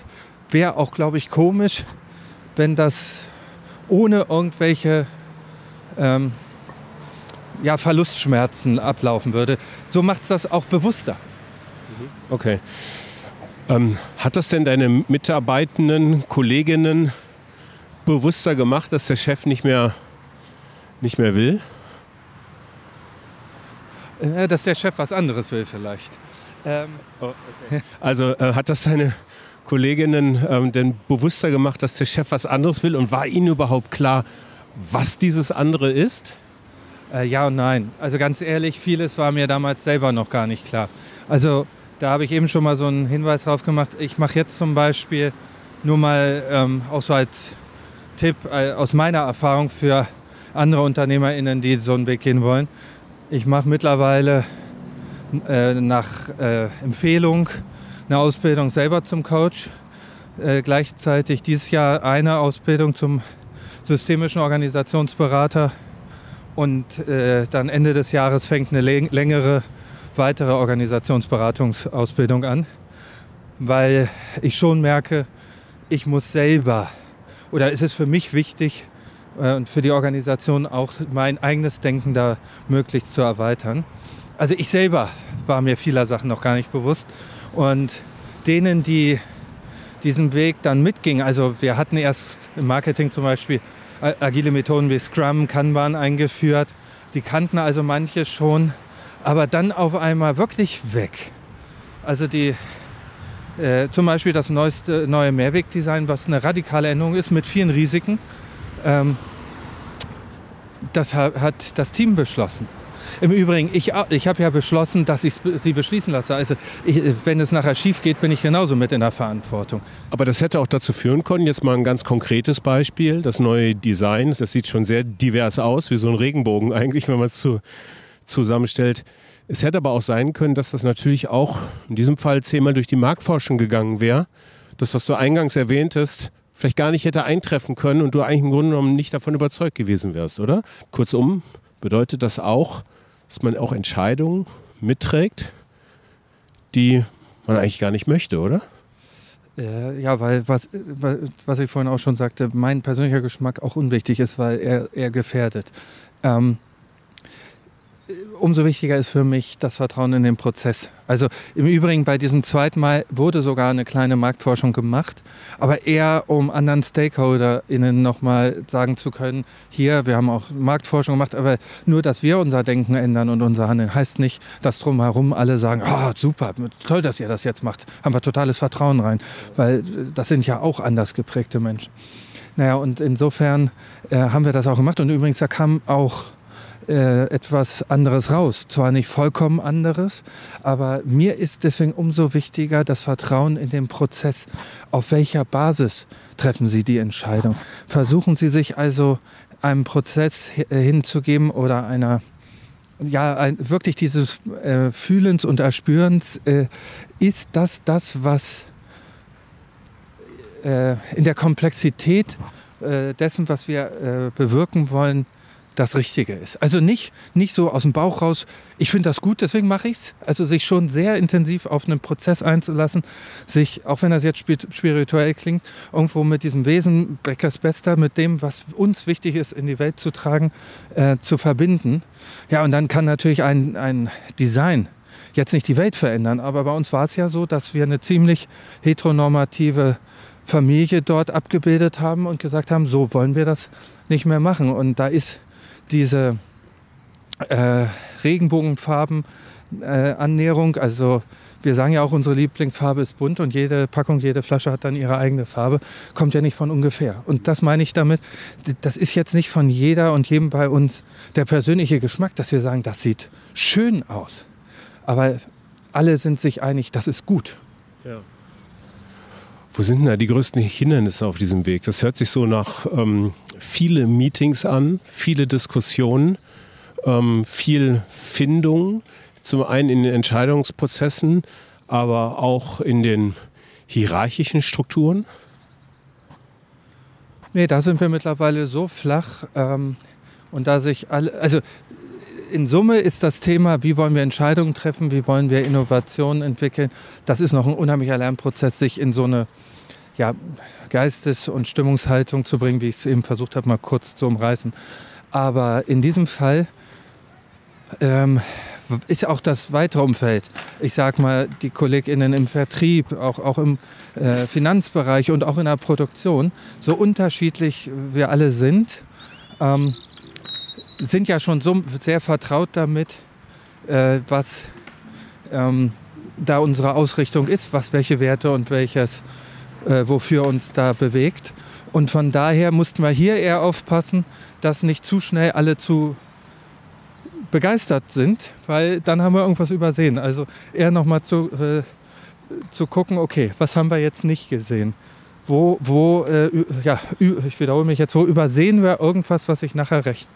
Speaker 3: wäre auch, glaube ich, komisch, wenn das ohne irgendwelche ähm, ja, Verlustschmerzen ablaufen würde. So macht es das auch bewusster.
Speaker 1: Okay. Ähm, hat das denn deine Mitarbeitenden, Kolleginnen bewusster gemacht, dass der Chef nicht mehr, nicht mehr will?
Speaker 3: Äh, dass der Chef was anderes will vielleicht. Ähm,
Speaker 1: Also äh, hat das deine Kolleginnen ähm, denn bewusster gemacht, dass der Chef was anderes will? Und war ihnen überhaupt klar, was dieses andere ist?
Speaker 3: Äh, ja und nein. Also ganz ehrlich, vieles war mir damals selber noch gar nicht klar. Also da habe ich eben schon mal so einen Hinweis drauf gemacht. Ich mache jetzt zum Beispiel nur mal ähm, auch so als Tipp äh, aus meiner Erfahrung für andere UnternehmerInnen, die so einen Weg gehen wollen. Ich mache mittlerweile äh, nach äh, Empfehlung eine Ausbildung selber zum Coach. Äh, gleichzeitig dieses Jahr eine Ausbildung zum systemischen Organisationsberater und äh, dann Ende des Jahres fängt eine läng- längere weitere Organisationsberatungsausbildung an, weil ich schon merke, ich muss selber oder ist es für mich wichtig äh, und für die Organisation auch mein eigenes Denken da möglichst zu erweitern. Also ich selber war mir vieler Sachen noch gar nicht bewusst und denen, die diesen Weg dann mitgingen, also wir hatten erst im Marketing zum Beispiel agile Methoden wie Scrum, Kanban eingeführt, die kannten also manche schon, aber dann auf einmal wirklich weg. Also die, äh, zum Beispiel das neueste neue Mehrwegdesign, was eine radikale Änderung ist mit vielen Risiken, ähm, das ha- hat das Team beschlossen. Im Übrigen, ich, ich habe ja beschlossen, dass ich sie beschließen lasse. Also ich, wenn es nachher schief geht, bin ich genauso mit in der Verantwortung.
Speaker 1: Aber das hätte auch dazu führen können, jetzt mal ein ganz konkretes Beispiel, das neue Design, das sieht schon sehr divers aus, wie so ein Regenbogen eigentlich, wenn man es zu, zusammenstellt. Es hätte aber auch sein können, dass das natürlich auch in diesem Fall zehnmal durch die Marktforschung gegangen wäre. Das, was du eingangs erwähntest, vielleicht gar nicht hätte eintreffen können und du eigentlich im Grunde genommen nicht davon überzeugt gewesen wärst, oder? Kurzum, bedeutet das auch, dass man auch Entscheidungen mitträgt, die man eigentlich gar nicht möchte, oder?
Speaker 3: Äh, ja, weil was, weil- was ich vorhin auch schon sagte, mein persönlicher Geschmack auch unwichtig ist, weil er, er gefährdet. Ähm, äh, umso wichtiger ist für mich das Vertrauen in den Prozess. Also im Übrigen bei diesem zweiten Mal wurde sogar eine kleine Marktforschung gemacht, aber eher um anderen StakeholderInnen nochmal sagen zu können, hier, wir haben auch Marktforschung gemacht, aber nur, dass wir unser Denken ändern und unser Handeln, heißt nicht, dass drumherum alle sagen, ah, super, toll, dass ihr das jetzt macht, haben wir totales Vertrauen rein, weil äh, das sind ja auch anders geprägte Menschen. Naja, und insofern äh, haben wir das auch gemacht und übrigens, da kam auch äh, etwas anderes raus. Zwar nicht vollkommen anderes, aber mir ist deswegen umso wichtiger das Vertrauen in den Prozess. Auf welcher Basis treffen Sie die Entscheidung? Versuchen Sie sich also einem Prozess äh, hinzugeben oder einer ja, ein, wirklich dieses äh, Fühlens und Erspürens, äh, ist das das, was äh, in der Komplexität äh, dessen, was wir bewirken wollen, das Richtige ist. Also nicht, nicht so aus dem Bauch raus, ich finde das gut, deswegen mache ich es. Also sich schon sehr intensiv auf einen Prozess einzulassen, sich, auch wenn das jetzt spi- spirituell klingt, irgendwo mit diesem Wesen, Beckers Bester, mit dem, was uns wichtig ist, in die Welt zu tragen, äh, zu verbinden. Ja, und dann kann natürlich ein, ein Design jetzt nicht die Welt verändern, aber bei uns war es ja so, dass wir eine ziemlich heteronormative Familie dort abgebildet haben und gesagt haben, so wollen wir das nicht mehr machen. Und da ist diese äh, Regenbogenfarben äh, also wir sagen ja auch, unsere Lieblingsfarbe ist bunt und jede Packung, jede Flasche hat dann ihre eigene Farbe, kommt ja nicht von ungefähr. Und das meine ich damit, das ist jetzt nicht von jeder und jedem bei uns der persönliche Geschmack, dass wir sagen, das sieht schön aus. Aber alle sind sich einig, das ist gut.
Speaker 1: Wo sind denn da die größten Hindernisse auf diesem Weg? Das hört sich so nach ähm, viele Meetings an, viele Diskussionen, ähm, viel Findung. Zum einen in den Entscheidungsprozessen, aber auch in den hierarchischen Strukturen.
Speaker 3: Nee, da sind wir mittlerweile so flach ähm, und da sich alle, also in Summe ist das Thema, wie wollen wir Entscheidungen treffen, wie wollen wir Innovationen entwickeln, das ist noch ein unheimlicher Lernprozess, sich in so eine ja, Geistes- und Stimmungshaltung zu bringen, wie ich es eben versucht habe, mal kurz zu umreißen. Aber in diesem Fall ähm, ist auch das weitere Umfeld. Ich sage mal, die KollegInnen im Vertrieb, auch, auch im äh, Finanzbereich und auch in der Produktion, so unterschiedlich wir alle sind, ähm, sind ja schon so sehr vertraut damit, äh, was ähm, da unsere Ausrichtung ist, was welche Werte und welches, äh, wofür uns da bewegt. Und von daher mussten wir hier eher aufpassen, dass nicht zu schnell alle zu begeistert sind, weil dann haben wir irgendwas übersehen. Also eher nochmal zu, äh, zu gucken, okay, was haben wir jetzt nicht gesehen? Wo, wo äh, ja, ich wiederhole mich jetzt, wo übersehen wir irgendwas, was sich nachher recht.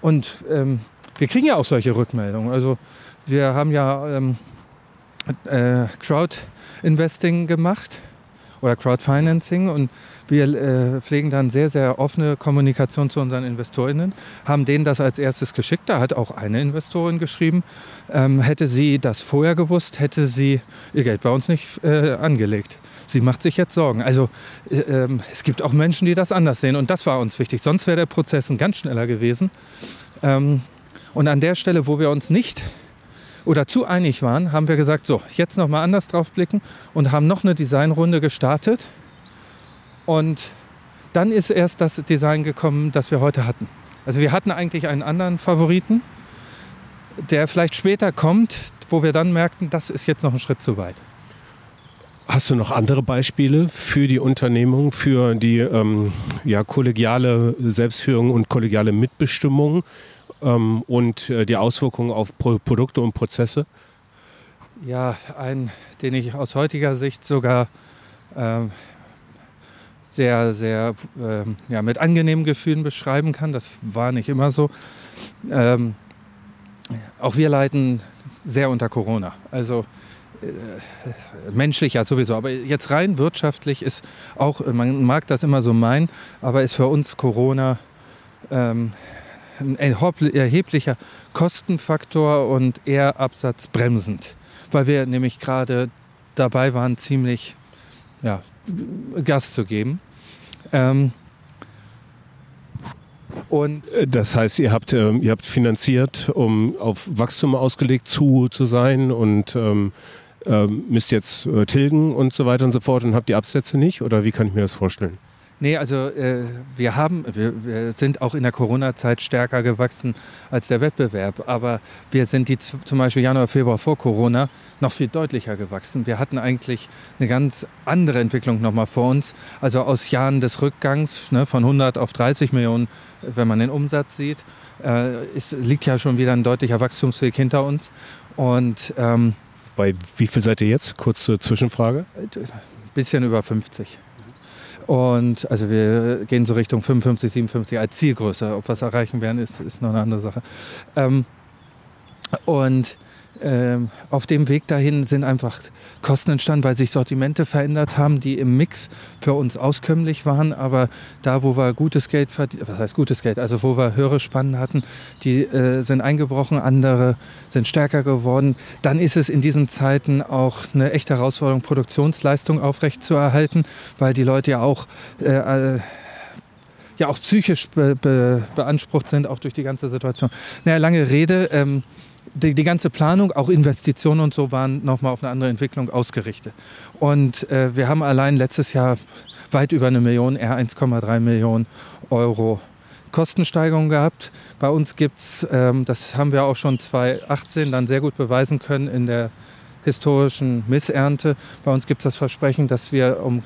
Speaker 3: Und ähm, wir kriegen ja auch solche Rückmeldungen. Also wir haben ja ähm, äh, Crowd-Investing gemacht oder Crowdfinancing und wir äh, pflegen dann sehr, sehr offene Kommunikation zu unseren InvestorInnen, haben denen das als erstes geschickt. Da hat auch eine Investorin geschrieben, ähm, hätte sie das vorher gewusst, hätte sie ihr Geld bei uns nicht äh, angelegt. Sie macht sich jetzt Sorgen. Also äh, ähm, es gibt auch Menschen, die das anders sehen und das war uns wichtig. Sonst wäre der Prozess ein ganz schneller gewesen. Ähm, und an der Stelle, wo wir uns nicht oder zu einig waren, haben wir gesagt, so, jetzt nochmal anders drauf blicken und haben noch eine Designrunde gestartet. Und dann ist erst das Design gekommen, das wir heute hatten. Also wir hatten eigentlich einen anderen Favoriten, der vielleicht später kommt, wo wir dann merkten, das ist jetzt noch ein Schritt zu weit.
Speaker 1: Hast du noch andere Beispiele für die Unternehmung, für die ähm, ja, kollegiale Selbstführung und kollegiale Mitbestimmung? ähm, und äh, die Auswirkungen auf Pro Produkte und Prozesse?
Speaker 3: Ja, ein, den ich aus heutiger Sicht sogar ähm, sehr, sehr ähm, ja, mit angenehmen Gefühlen beschreiben kann. Das war nicht immer so. Ähm, auch wir leiden sehr unter Corona. Also äh, menschlich ja sowieso, aber jetzt rein wirtschaftlich ist auch, man mag das immer so meinen, aber ist für uns Corona ähm, ein erheblicher Kostenfaktor und eher absatzbremsend, weil wir nämlich gerade dabei waren, ziemlich ja, Gas zu geben. Ähm,
Speaker 1: und äh, das heißt, ihr habt, äh, ihr habt finanziert, um auf Wachstum ausgelegt zu, zu sein und ähm, äh, müsst jetzt äh, tilgen und so weiter und so fort und habt die Absätze nicht? Oder wie kann ich mir das vorstellen?
Speaker 3: Nee, also äh, wir haben, wir, wir, sind auch in der Corona-Zeit stärker gewachsen als der Wettbewerb. Aber wir sind die zum Beispiel Januar, Februar vor Corona noch viel deutlicher gewachsen. Wir hatten eigentlich eine ganz andere Entwicklung nochmal vor uns. Also aus Jahren des Rückgangs ne, von 100 auf 30 Millionen, wenn man den Umsatz sieht, äh, ist, liegt ja schon wieder ein deutlicher Wachstumsweg hinter uns. Und ähm,
Speaker 1: bei wie viel seid ihr jetzt? Kurze Zwischenfrage.
Speaker 3: Ein bisschen über 50. Und also wir gehen so Richtung 55, 57 als Zielgröße. Ob wir es erreichen werden, ist, ist noch eine andere Sache. Ähm, und ähm, auf dem Weg dahin sind einfach Kosten entstanden, weil sich Sortimente verändert haben, die im Mix für uns auskömmlich waren. Aber da, wo wir gutes Geld verdient, was heißt gutes Geld, also wo wir höhere Spannen hatten, die äh, sind eingebrochen, andere sind stärker geworden. Dann ist es in diesen Zeiten auch eine echte Herausforderung, Produktionsleistung aufrechtzuerhalten, weil die Leute ja auch äh, äh ja auch psychisch be be beansprucht sind, auch durch die ganze Situation. Naja, lange Rede. Ähm, die, die, ganze Planung, auch Investitionen und so, waren nochmal auf eine andere Entwicklung ausgerichtet. Und äh, wir haben allein letztes Jahr weit über eine Million, eher 1,3 Millionen Euro Kostensteigerung gehabt. Bei uns gibt es, ähm, das haben wir auch schon 2018 dann sehr gut beweisen können in der historischen Missernte. Bei uns gibt es das Versprechen, dass wir um,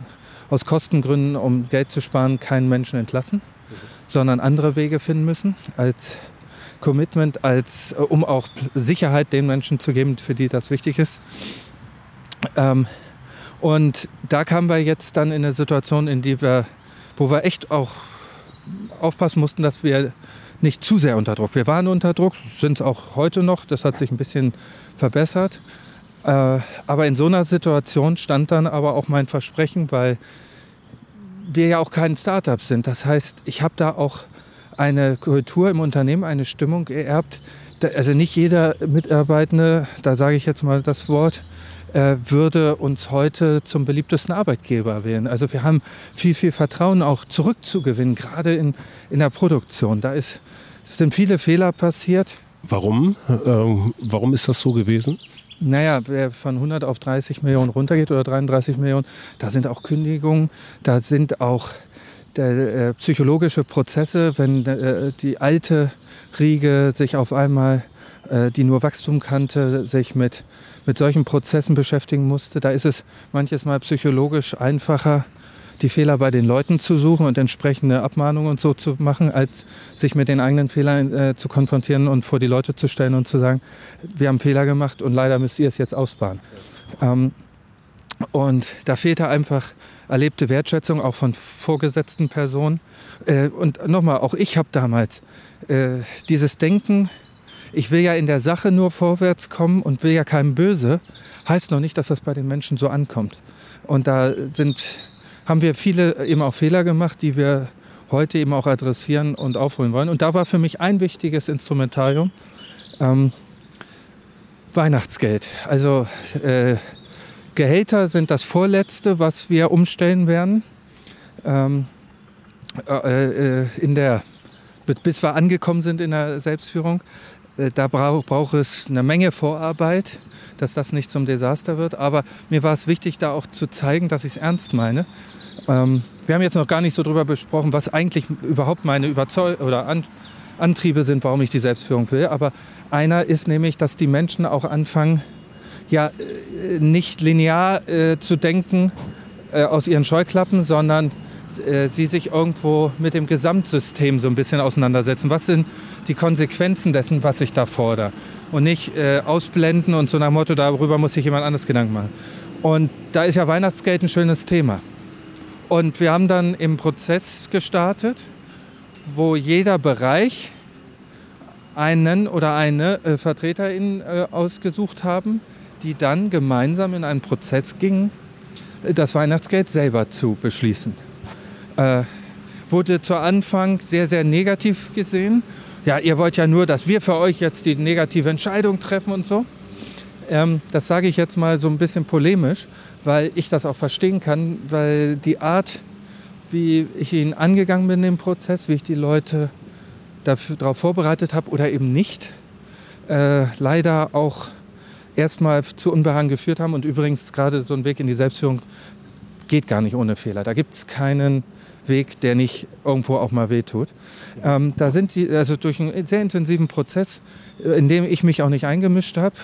Speaker 3: aus Kostengründen, um Geld zu sparen, keinen Menschen entlassen, sondern andere Wege finden müssen als Commitment, als, äh, um auch Sicherheit den Menschen zu geben, für die das wichtig ist. Ähm, und da kamen wir jetzt dann in eine Situation, in die wir, wo wir echt auch aufpassen mussten, dass wir nicht zu sehr unter Druck. Wir waren unter Druck, sind es auch heute noch. Das hat sich ein bisschen verbessert. Äh, aber in so einer Situation stand dann aber auch mein Versprechen, weil wir ja auch kein Startup sind. Das heißt, ich habe da auch eine Kultur im Unternehmen, eine Stimmung geerbt. Also nicht jeder Mitarbeitende, da sage ich jetzt mal das Wort, äh, würde uns heute zum beliebtesten Arbeitgeber wählen. Also wir haben viel, viel Vertrauen auch zurückzugewinnen, gerade in, in der Produktion. Da ist, sind viele Fehler passiert.
Speaker 1: Warum? Ähm, warum ist das so gewesen?
Speaker 3: Naja, wer von 100 auf 30 Millionen runtergeht oder 33 Millionen, da sind auch Kündigungen, da sind auch der, äh, psychologische Prozesse, wenn äh, die alte Riege sich auf einmal, äh, die nur Wachstum kannte, sich mit, mit solchen Prozessen beschäftigen musste. Da ist es manches Mal psychologisch einfacher, die Fehler bei den Leuten zu suchen und entsprechende Abmahnungen und so zu machen, als sich mit den eigenen Fehlern äh, zu konfrontieren und vor die Leute zu stellen und zu sagen, wir haben Fehler gemacht und leider müsst ihr es jetzt ausbaden. Ähm, und da fehlte einfach erlebte Wertschätzung auch von vorgesetzten Personen. Äh, und nochmal, auch ich habe damals äh, dieses Denken, ich will ja in der Sache nur vorwärts kommen und will ja keinem böse, heißt noch nicht, dass das bei den Menschen so ankommt. Und da sind, haben wir viele eben auch Fehler gemacht, die wir heute eben auch adressieren und aufholen wollen. Und da war für mich ein wichtiges Instrumentarium ähm, Weihnachtsgeld. Also äh, Gehälter sind das vorletzte, was wir umstellen werden. Ähm, äh, äh, in der, bis wir angekommen sind in der Selbstführung. Äh, da braucht brauch es eine Menge Vorarbeit, dass das nicht zum Desaster wird. Aber mir war es wichtig, da auch zu zeigen, dass ich es ernst meine. Ähm, wir haben jetzt noch gar nicht so darüber besprochen, was eigentlich überhaupt meine Überzeugung oder An Antriebe sind, warum ich die Selbstführung will. Aber einer ist nämlich, dass die Menschen auch anfangen, ja äh, nicht linear äh, zu denken äh, aus ihren Scheuklappen, sondern äh, sie sich irgendwo mit dem Gesamtsystem so ein bisschen auseinandersetzen. Was sind die Konsequenzen dessen, was ich da fordere? Und nicht äh, ausblenden und so nach Motto, darüber muss sich jemand anders Gedanken machen. Und da ist ja Weihnachtsgeld ein schönes Thema. Und wir haben dann im Prozess gestartet, wo jeder Bereich einen oder eine äh, Vertreterin äh, ausgesucht haben, die dann gemeinsam in einen Prozess gingen, das Weihnachtsgeld selber zu beschließen. Äh, wurde zu Anfang sehr, sehr negativ gesehen. Ja, ihr wollt ja nur, dass wir für euch jetzt die negative Entscheidung treffen und so. Ähm, das sage ich jetzt mal so ein bisschen polemisch, weil ich das auch verstehen kann, weil die Art, wie ich ihn angegangen bin, im Prozess, wie ich die Leute darauf vorbereitet habe oder eben nicht, äh, leider auch erstmal zu Unbehagen geführt haben. Und übrigens gerade so ein Weg in die Selbstführung geht gar nicht ohne Fehler. Da gibt es keinen Weg, der nicht irgendwo auch mal wehtut. Ähm, da sind die, also durch einen sehr intensiven Prozess, äh, in dem ich mich auch nicht eingemischt habe.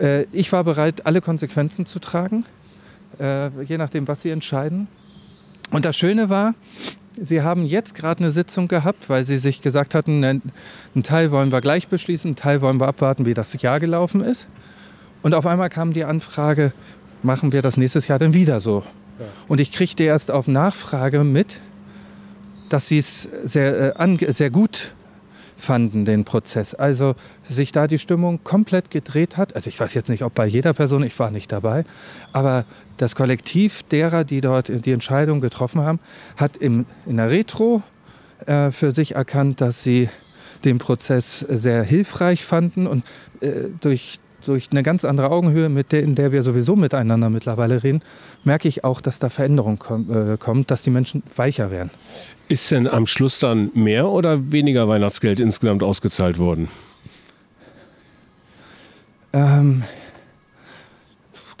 Speaker 3: Äh, ich war bereit, alle Konsequenzen zu tragen, äh, je nachdem, was sie entscheiden. Und das Schöne war, Sie haben jetzt gerade eine Sitzung gehabt, weil Sie sich gesagt hatten, einen Teil wollen wir gleich beschließen, einen Teil wollen wir abwarten, wie das Jahr gelaufen ist. Und auf einmal kam die Anfrage, machen wir das nächstes Jahr denn wieder so? Ja. Und ich kriegte erst auf Nachfrage mit, dass sie es sehr, äh, sehr gut fanden, den Prozess. Also sich da die Stimmung komplett gedreht hat. Also ich weiß jetzt nicht, ob bei jeder Person, ich war nicht dabei, aber das Kollektiv derer, die dort die Entscheidung getroffen haben, hat im, in der Retro äh, für sich erkannt, dass sie den Prozess sehr hilfreich fanden und äh, durch durch eine ganz andere Augenhöhe, mit der, in der wir sowieso miteinander mittlerweile reden, merke ich auch, dass da Veränderung komm, äh, kommt, dass die Menschen weicher werden.
Speaker 1: Ist denn am Schluss dann mehr oder weniger Weihnachtsgeld insgesamt ausgezahlt worden?
Speaker 3: Ähm,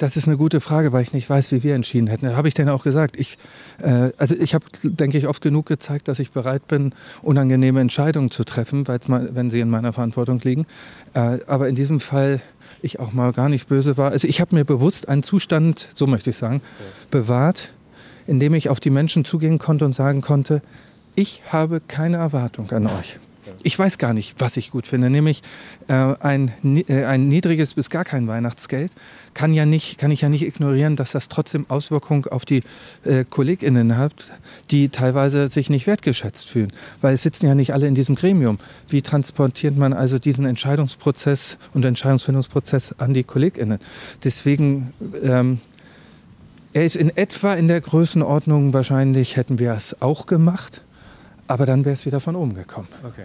Speaker 3: das ist eine gute Frage, weil ich nicht weiß, wie wir entschieden hätten. Habe ich denn auch gesagt? Ich, äh, also ich habe, denke ich, oft genug gezeigt, dass ich bereit bin, unangenehme Entscheidungen zu treffen, mal, wenn sie in meiner Verantwortung liegen. Äh, aber in diesem Fall ich auch mal gar nicht böse war. Also ich habe mir bewusst einen Zustand, so möchte ich sagen, bewahrt, in dem ich auf die Menschen zugehen konnte und sagen konnte, ich habe keine Erwartung an euch. Ich weiß gar nicht, was ich gut finde, nämlich äh, ein, äh, ein niedriges bis gar kein Weihnachtsgeld kann, ja nicht, kann ich ja nicht ignorieren, dass das trotzdem Auswirkungen auf die äh, KollegInnen hat, die teilweise sich nicht wertgeschätzt fühlen, weil es sitzen ja nicht alle in diesem Gremium. Wie transportiert man also diesen Entscheidungsprozess und Entscheidungsfindungsprozess an die KollegInnen? Deswegen ähm, er ist in etwa in der Größenordnung, wahrscheinlich hätten wir es auch gemacht. Aber dann wäre es wieder von oben gekommen. Okay.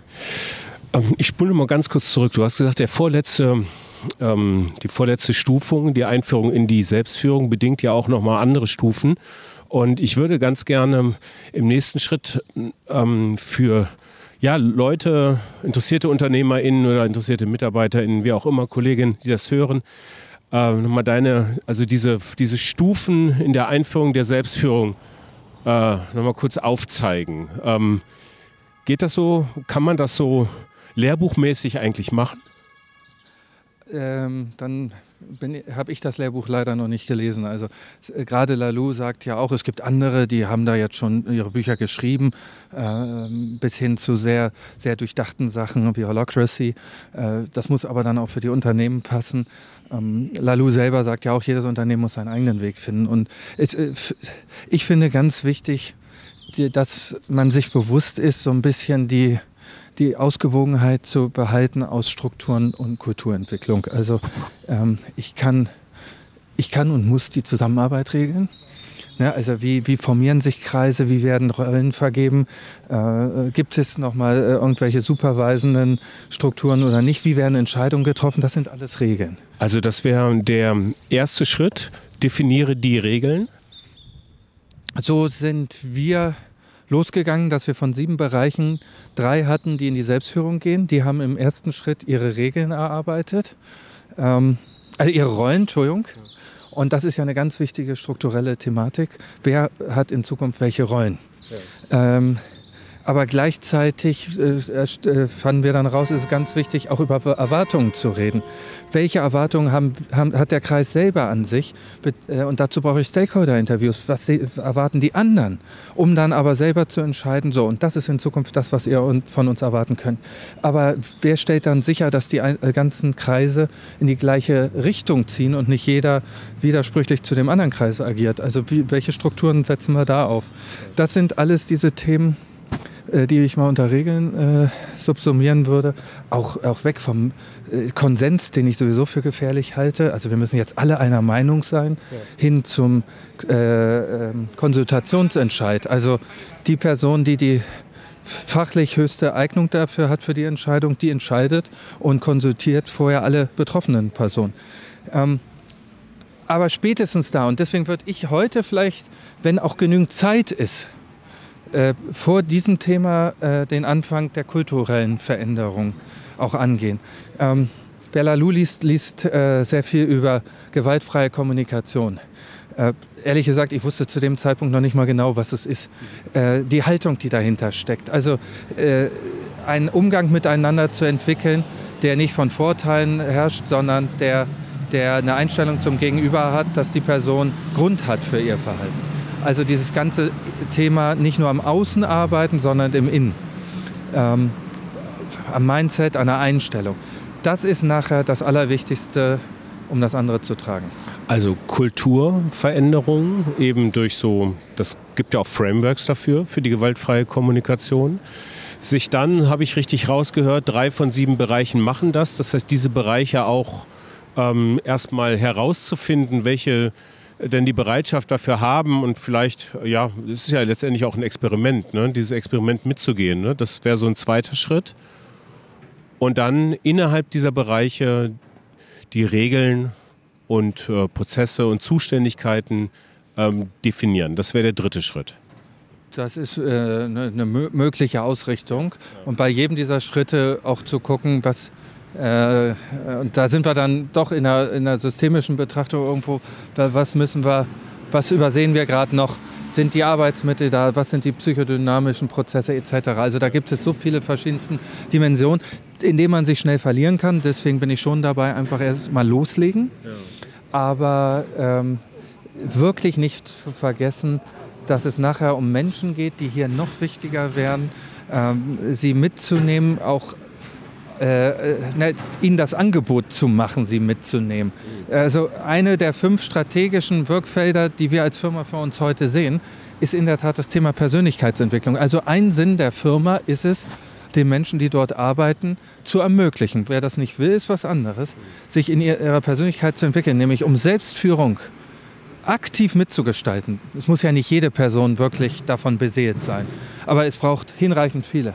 Speaker 1: Ähm, ich spule mal ganz kurz zurück. Du hast gesagt, der vorletzte ähm, die vorletzte Stufung, die Einführung in die Selbstführung, bedingt ja auch nochmal andere Stufen. Und ich würde ganz gerne im nächsten Schritt ähm, für ja, Leute, interessierte UnternehmerInnen oder interessierte MitarbeiterInnen, wie auch immer, Kolleginnen, die das hören, äh, nochmal deine, also diese, diese Stufen in der Einführung der Selbstführung äh, nochmal kurz aufzeigen. Ähm, geht das so? Kann man das so lehrbuchmäßig eigentlich machen?
Speaker 3: Ähm, dann habe ich das Lehrbuch leider noch nicht gelesen. Also äh, gerade Lalou sagt ja auch, es gibt andere, die haben da jetzt schon ihre Bücher geschrieben, äh, bis hin zu sehr, sehr durchdachten Sachen wie Holacracy. Äh, das muss aber dann auch für die Unternehmen passen. Ähm, Lalou selber sagt ja auch, jedes Unternehmen muss seinen eigenen Weg finden. Und es, äh, ich finde ganz wichtig, dass man sich bewusst ist, so ein bisschen die die Ausgewogenheit zu behalten aus Strukturen und Kulturentwicklung. Also ähm, ich, kann, ich kann und muss die Zusammenarbeit regeln. Ja, also wie, wie formieren sich Kreise, wie werden Rollen vergeben, äh, gibt es nochmal äh, irgendwelche superweisenden Strukturen oder nicht, wie werden Entscheidungen getroffen, das sind alles Regeln.
Speaker 1: Also das wäre der erste Schritt, definiere die Regeln.
Speaker 3: So sind wir losgegangen, dass wir von sieben Bereichen drei hatten, die in die Selbstführung gehen. Die haben im ersten Schritt ihre Regeln erarbeitet, ähm, also ihre Rollen, Entschuldigung. Und das ist ja eine ganz wichtige strukturelle Thematik. Wer hat in Zukunft welche Rollen? Ja. Ähm, aber gleichzeitig äh, äh, fanden wir dann raus, ist es ganz wichtig, auch über Erwartungen zu reden. Welche Erwartungen haben, haben, hat der Kreis selber an sich? Äh, und dazu brauche ich Stakeholder-Interviews. Was erwarten die anderen? Um dann aber selber zu entscheiden, so, und das ist in Zukunft das, was ihr von uns erwarten könnt. Aber wer stellt dann sicher, dass die äh, ganzen Kreise in die gleiche Richtung ziehen und nicht jeder widersprüchlich zu dem anderen Kreis agiert? Also wie, welche Strukturen setzen wir da auf? Das sind alles diese Themen, die ich mal unter Regeln äh, subsumieren würde. Auch, auch weg vom äh, Konsens, den ich sowieso für gefährlich halte. Also wir müssen jetzt alle einer Meinung sein, ja. hin zum äh, ähm, Konsultationsentscheid. Also die Person, die die fachlich höchste Eignung dafür hat für die Entscheidung, die entscheidet und konsultiert vorher alle betroffenen Personen. Ähm, aber spätestens da, und deswegen würde ich heute vielleicht, wenn auch genügend Zeit ist, äh, vor diesem Thema äh, den Anfang der kulturellen Veränderung auch angehen. Ähm, Bella Lu liest, liest äh, sehr viel über gewaltfreie Kommunikation. Äh, ehrlich gesagt, ich wusste zu dem Zeitpunkt noch nicht mal genau, was es ist. Äh, die Haltung, die dahinter steckt. Also einen Umgang miteinander zu entwickeln, der nicht von Vorteilen herrscht, sondern der, der eine Einstellung zum Gegenüber hat, dass die Person Grund hat für ihr Verhalten. Also dieses ganze Thema nicht nur am Außen arbeiten, sondern im Innen. Ähm, am Mindset, an der Einstellung. Das ist nachher das Allerwichtigste, um das andere zu tragen.
Speaker 1: Also Kulturveränderungen eben durch so, das gibt ja auch Frameworks dafür, für die gewaltfreie Kommunikation. Sich dann, habe ich richtig rausgehört, drei von sieben Bereichen machen das. Das heißt, diese Bereiche auch ähm, erstmal herauszufinden, welche denn die Bereitschaft dafür haben und vielleicht, ja, es ist ja letztendlich auch ein Experiment, ne? dieses Experiment mitzugehen. Ne? Das wäre so ein zweiter Schritt. Und dann innerhalb dieser Bereiche die Regeln und äh, Prozesse und Zuständigkeiten ähm, definieren. Das wäre der dritte Schritt.
Speaker 3: Das ist äh, eine, eine mögliche Ausrichtung. Und bei jedem dieser Schritte auch zu gucken, was, äh, und da sind wir dann doch in einer, in einer systemischen Betrachtung irgendwo, was müssen wir, was übersehen wir gerade noch? Sind die Arbeitsmittel da? Was sind die psychodynamischen Prozesse etc.? Also da gibt es so viele verschiedenste Dimensionen, in denen man sich schnell verlieren kann. Deswegen bin ich schon dabei, einfach erst mal loslegen. Ja. Aber ähm, wirklich nicht zu vergessen, dass es nachher um Menschen geht, die hier noch wichtiger werden, ähm, sie mitzunehmen, auch äh, ne, ihnen das Angebot zu machen, sie mitzunehmen. Also eine der fünf strategischen Wirkfelder, die wir als Firma für uns heute sehen, ist in der Tat das Thema Persönlichkeitsentwicklung. Also ein Sinn der Firma ist es, den Menschen, die dort arbeiten, zu ermöglichen. Wer das nicht will, ist was anderes, sich in ihrer Persönlichkeit zu entwickeln, nämlich um Selbstführung aktiv mitzugestalten. Es muss ja nicht jede Person wirklich davon beseelt sein, aber es braucht hinreichend viele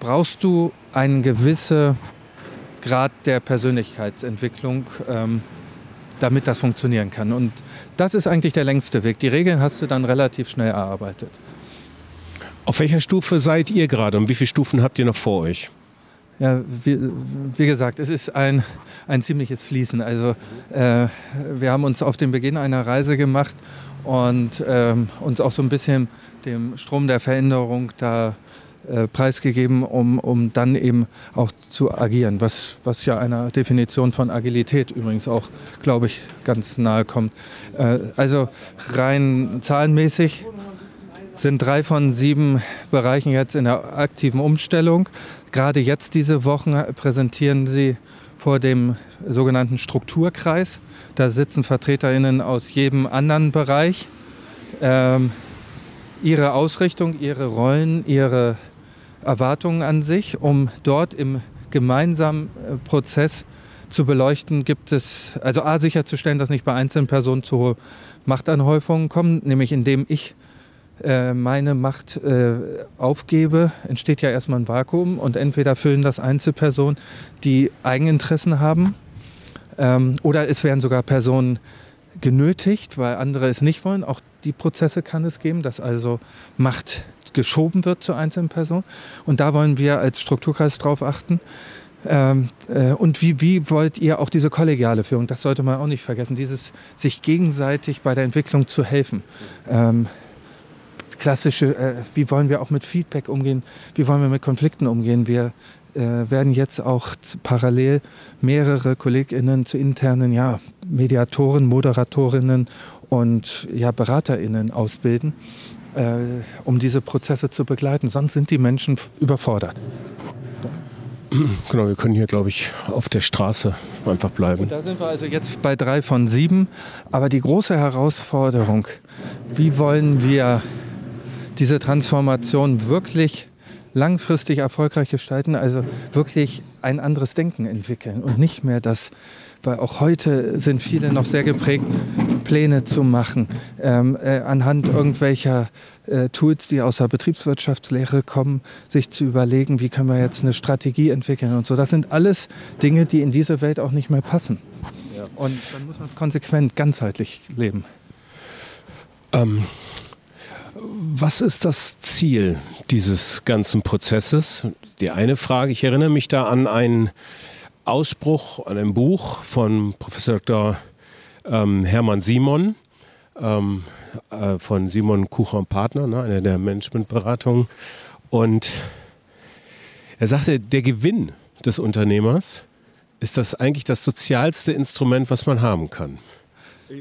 Speaker 3: brauchst du eine gewisse Grad der Persönlichkeitsentwicklung, ähm, damit das funktionieren kann. Und das ist eigentlich der längste Weg. Die Regeln hast du dann relativ schnell erarbeitet.
Speaker 1: Auf welcher Stufe seid ihr gerade und wie viele Stufen habt ihr noch vor euch?
Speaker 3: Ja, wie, wie gesagt, es ist ein, ein ziemliches Fließen. Also äh, wir haben uns auf den Beginn einer Reise gemacht und ähm, uns auch so ein bisschen dem Strom der Veränderung da äh, preisgegeben, um, um dann eben auch zu agieren, was, was ja einer Definition von Agilität übrigens auch, glaube ich, ganz nahe kommt. Äh, also rein zahlenmäßig sind drei von sieben Bereichen jetzt in der aktiven Umstellung. Gerade jetzt diese Wochen präsentieren sie vor dem sogenannten Strukturkreis. Da sitzen VertreterInnen aus jedem anderen Bereich. Ähm, ihre Ausrichtung, ihre Rollen, ihre Erwartungen an sich, um dort im gemeinsamen äh, Prozess zu beleuchten, gibt es, also A, sicherzustellen, dass nicht bei einzelnen Personen zu hohe Machtanhäufungen kommen, nämlich indem ich äh, meine Macht äh, aufgebe, entsteht ja erstmal ein Vakuum und entweder füllen das Einzelpersonen, die Eigeninteressen haben, ähm, oder es werden sogar Personen genötigt, weil andere es nicht wollen. Auch die Prozesse kann es geben, dass also Macht geschoben wird zu einzelnen Personen. Und da wollen wir als Strukturkreis drauf achten. Ähm, äh, und wie, wie wollt ihr auch diese kollegiale Führung, das sollte man auch nicht vergessen, dieses sich gegenseitig bei der Entwicklung zu helfen. Ähm, klassische, äh, wie wollen wir auch mit Feedback umgehen, wie wollen wir mit Konflikten umgehen. Wir äh, werden jetzt auch parallel mehrere KollegInnen zu internen ja, Mediatoren, Moderatorinnen und ja, BeraterInnen ausbilden, um diese Prozesse zu begleiten. Sonst sind die Menschen überfordert.
Speaker 1: Genau, wir können hier, glaube ich, auf der Straße einfach bleiben.
Speaker 3: Und da sind wir also jetzt bei drei von sieben. Aber die große Herausforderung, wie wollen wir diese Transformation wirklich langfristig erfolgreich gestalten, also wirklich ein anderes Denken entwickeln und nicht mehr das, weil auch heute sind viele noch sehr geprägt, Pläne zu machen, ähm, äh, anhand irgendwelcher äh, Tools, die aus der Betriebswirtschaftslehre kommen, sich zu überlegen, wie können wir jetzt eine Strategie entwickeln und so. Das sind alles Dinge, die in diese Welt auch nicht mehr passen. Ja. Und dann muss man es konsequent, ganzheitlich leben.
Speaker 1: Ähm, was ist das Ziel dieses ganzen Prozesses? Die eine Frage, ich erinnere mich da an einen Ausspruch, an ein Buch von Professor Dr. Ähm, Hermann Simon, ähm, äh, von Simon Kucher und Partner, ne, einer der Managementberatungen. Und er sagte, der Gewinn des Unternehmers ist das eigentlich das sozialste Instrument, was man haben kann.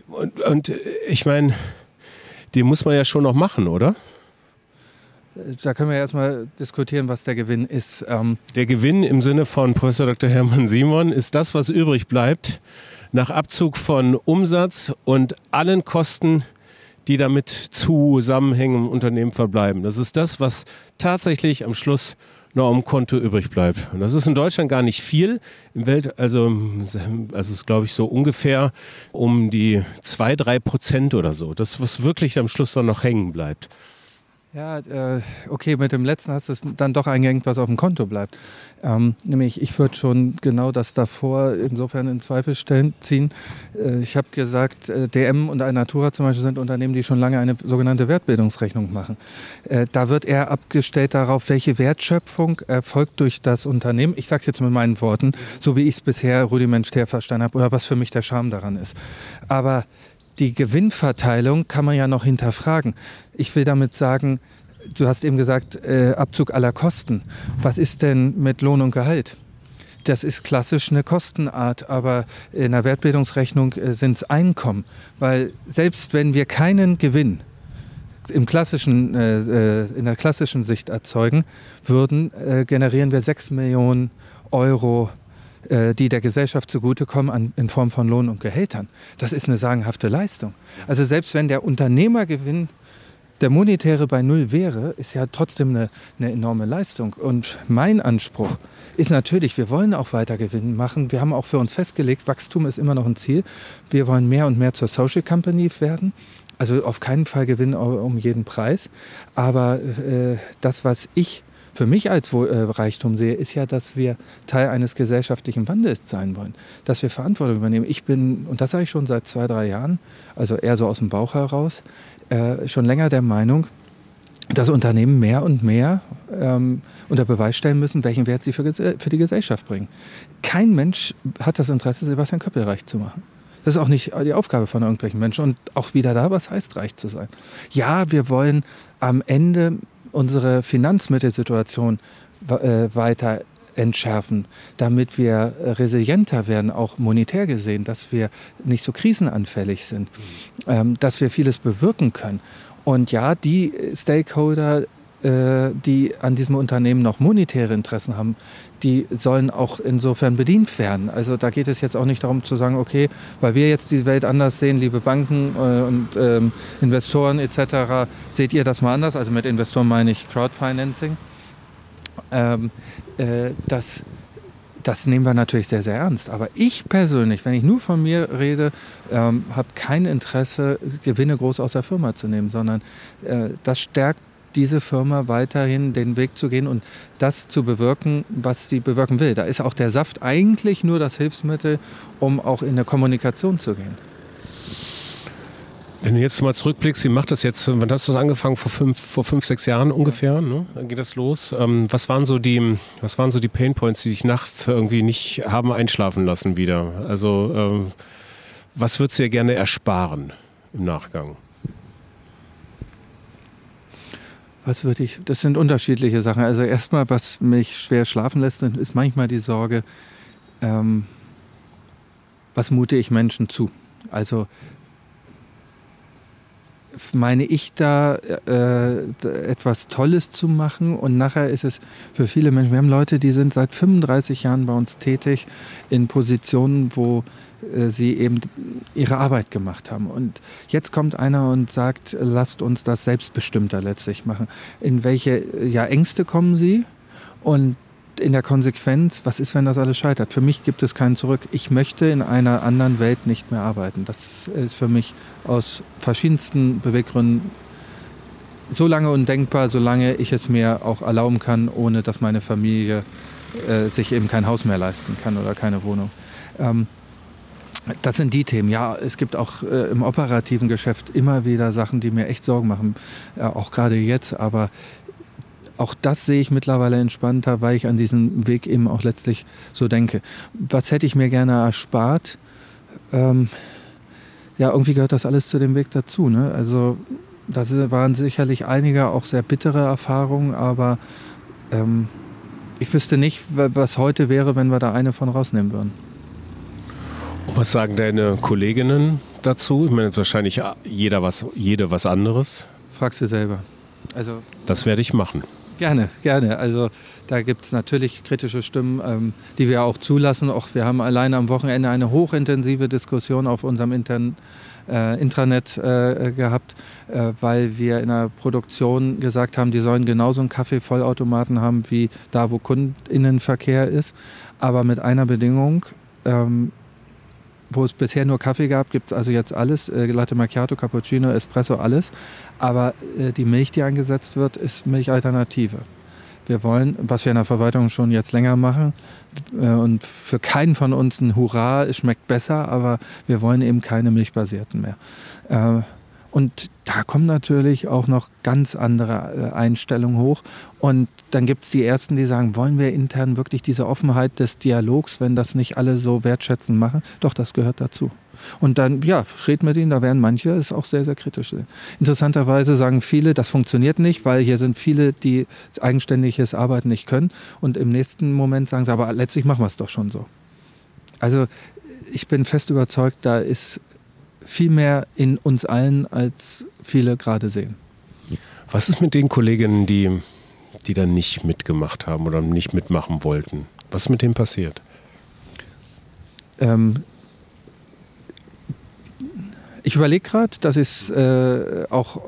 Speaker 1: Und, und ich meine, den muss man ja schon noch machen, oder?
Speaker 3: Da können wir erstmal diskutieren, was der Gewinn ist.
Speaker 1: Ähm der Gewinn im Sinne von Professor Dr. Hermann Simon ist das, was übrig bleibt nach Abzug von Umsatz und allen Kosten, die damit zusammenhängen im Unternehmen verbleiben. Das ist das, was tatsächlich am Schluss noch am Konto übrig bleibt. Und das ist in Deutschland gar nicht viel. Im Welt, also, also ist glaube ich so ungefähr um die zwei, drei Prozent oder so. Das, was wirklich am Schluss dann noch hängen bleibt.
Speaker 3: Ja, äh, okay, mit dem letzten hast du es dann doch eingehängt, was auf dem Konto bleibt. Ähm, nämlich, ich würde schon genau das davor insofern in Zweifel stellen, ziehen. Äh, ich habe gesagt, äh, DM und Alnatura zum Beispiel sind Unternehmen, die schon lange eine sogenannte Wertbildungsrechnung machen. Äh, da wird eher abgestellt darauf, welche Wertschöpfung erfolgt durch das Unternehmen. Ich sage es jetzt mit meinen Worten, so wie ich es bisher rudimentär verstanden habe oder was für mich der Charme daran ist. Aber die Gewinnverteilung kann man ja noch hinterfragen. Ich will damit sagen, du hast eben gesagt, äh, Abzug aller Kosten. Was ist denn mit Lohn und Gehalt? Das ist klassisch eine Kostenart, aber in der Wertbildungsrechnung äh, sind es Einkommen. Weil selbst wenn wir keinen Gewinn im klassischen, äh, äh in der klassischen Sicht erzeugen würden, äh, generieren wir 6 Millionen Euro die der Gesellschaft zugutekommen in Form von Lohn und Gehältern. Das ist eine sagenhafte Leistung. Also selbst wenn der Unternehmergewinn der monetäre bei Null wäre, ist ja trotzdem eine, eine, enorme Leistung. Und mein Anspruch ist natürlich, wir wollen auch weiter Gewinn machen. Wir haben auch für uns festgelegt, Wachstum ist immer noch ein Ziel. Wir wollen mehr und mehr zur Social Company werden. Also auf keinen Fall Gewinn um jeden Preis. Aber äh, das, was ich für mich als äh, Reichtum sehe, ist ja, dass wir Teil eines gesellschaftlichen Wandels sein wollen, dass wir Verantwortung übernehmen. Ich bin, und das sage ich schon seit zwei, drei Jahren, also eher so aus dem Bauch heraus, äh, schon länger der Meinung, dass Unternehmen mehr und mehr ähm, unter Beweis stellen müssen, welchen Wert sie für, für die Gesellschaft bringen. Kein Mensch hat das Interesse, Sebastian Köppel reich zu machen. Das ist auch nicht die Aufgabe von irgendwelchen Menschen. Und auch wieder da, was heißt reich zu sein? Ja, wir wollen am Ende unsere Finanzmittelsituation äh, weiter entschärfen, damit wir resilienter werden, auch monetär gesehen, dass wir nicht so krisenanfällig sind, ähm, dass wir vieles bewirken können. Und ja, die Stakeholder, äh, die an diesem Unternehmen noch monetäre Interessen haben, die sollen auch insofern bedient werden. Also da geht es jetzt auch nicht darum zu sagen, okay, weil wir jetzt die Welt anders sehen, liebe Banken äh, und ähm, Investoren etc., seht ihr das mal anders? Also mit Investoren meine ich Crowdfinancing. Ähm, äh, das, das nehmen wir natürlich sehr, sehr ernst. Aber ich persönlich, wenn ich nur von mir rede, ähm, habe kein Interesse, Gewinne groß aus der Firma zu nehmen, sondern äh, das stärkt diese Firma weiterhin den Weg zu gehen und das zu bewirken, was sie bewirken will. Da ist auch der Saft eigentlich nur das Hilfsmittel, um auch in eine Kommunikation zu gehen.
Speaker 1: Wenn du jetzt mal zurückblickst, wie macht das jetzt? Wann hast du das angefangen? Vor fünf, vor fünf sechs Jahren ungefähr? Ne? Dann geht das los. Ähm, was waren so die, was waren so die Painpoints, die dich nachts irgendwie nicht haben einschlafen lassen wieder? Also ähm, was würdest du dir gerne ersparen im Nachgang?
Speaker 3: Was würde ich, das sind unterschiedliche Sachen. Also erstmal, was mich schwer schlafen lässt, ist manchmal die Sorge, ähm, was mute ich Menschen zu? Also meine ich da äh, etwas Tolles zu machen und nachher ist es für viele Menschen, wir haben Leute, die sind seit 35 Jahren bei uns tätig in Positionen, wo äh, sie eben ihre Arbeit gemacht haben. Und jetzt kommt einer und sagt, lasst uns das selbstbestimmter letztlich machen. In welche ja, Ängste kommen sie? Und in der Konsequenz, was ist, wenn das alles scheitert? Für mich gibt es keinen Zurück. Ich möchte in einer anderen Welt nicht mehr arbeiten. Das ist für mich aus verschiedensten Beweggründen so lange undenkbar, solange ich es mir auch erlauben kann, ohne dass meine Familie äh, sich eben kein Haus mehr leisten kann oder keine Wohnung. Ähm, das sind die Themen. Ja, es gibt auch äh, im operativen Geschäft immer wieder Sachen, die mir echt Sorgen machen, äh, auch gerade jetzt. Aber auch das sehe ich mittlerweile entspannter, weil ich an diesem Weg eben auch letztlich so denke. Was hätte ich mir gerne erspart? Ähm, ja, irgendwie gehört das alles zu dem Weg dazu. Ne? Also das waren sicherlich einige auch sehr bittere Erfahrungen, aber ähm, ich wüsste nicht, was heute wäre, wenn wir da eine von rausnehmen würden.
Speaker 1: Was sagen deine Kolleginnen dazu? Ich meine, wahrscheinlich jeder was, jede was anderes.
Speaker 3: Fragst du selber. Also,
Speaker 1: das werde ich machen.
Speaker 3: Gerne, gerne. Also da gibt es natürlich kritische Stimmen, ähm, die wir auch zulassen. Auch wir haben alleine am Wochenende eine hochintensive Diskussion auf unserem internen äh, Intranet äh, gehabt, äh, weil wir in der Produktion gesagt haben, die sollen genauso einen Kaffeevollautomaten haben wie da, wo Kundinnenverkehr ist, aber mit einer Bedingung. Ähm, wo es bisher nur Kaffee gab, gibt es also jetzt alles. Äh, Latte Macchiato, Cappuccino, Espresso, alles. Aber äh, die Milch, die eingesetzt wird, ist Milchalternative. Wir wollen, was wir in der Verwaltung schon jetzt länger machen, äh, und für keinen von uns ein Hurra, es schmeckt besser, aber wir wollen eben keine milchbasierten mehr. Äh, und da kommen natürlich auch noch ganz andere äh, Einstellungen hoch. Und dann gibt es die Ersten, die sagen, wollen wir intern wirklich diese Offenheit des Dialogs, wenn das nicht alle so wertschätzend machen? Doch, das gehört dazu. Und dann, ja, red mit ihnen, da werden manche es auch sehr, sehr kritisch. Interessanterweise sagen viele, das funktioniert nicht, weil hier sind viele, die eigenständiges Arbeiten nicht können. Und im nächsten Moment sagen sie, aber letztlich machen wir es doch schon so. Also ich bin fest überzeugt, da ist viel mehr in uns allen, als viele gerade sehen.
Speaker 1: Was ist mit den Kolleginnen, die, die dann nicht mitgemacht haben oder nicht mitmachen wollten? Was ist mit denen passiert? Ähm,
Speaker 3: ich überlege gerade, das ist äh, auch,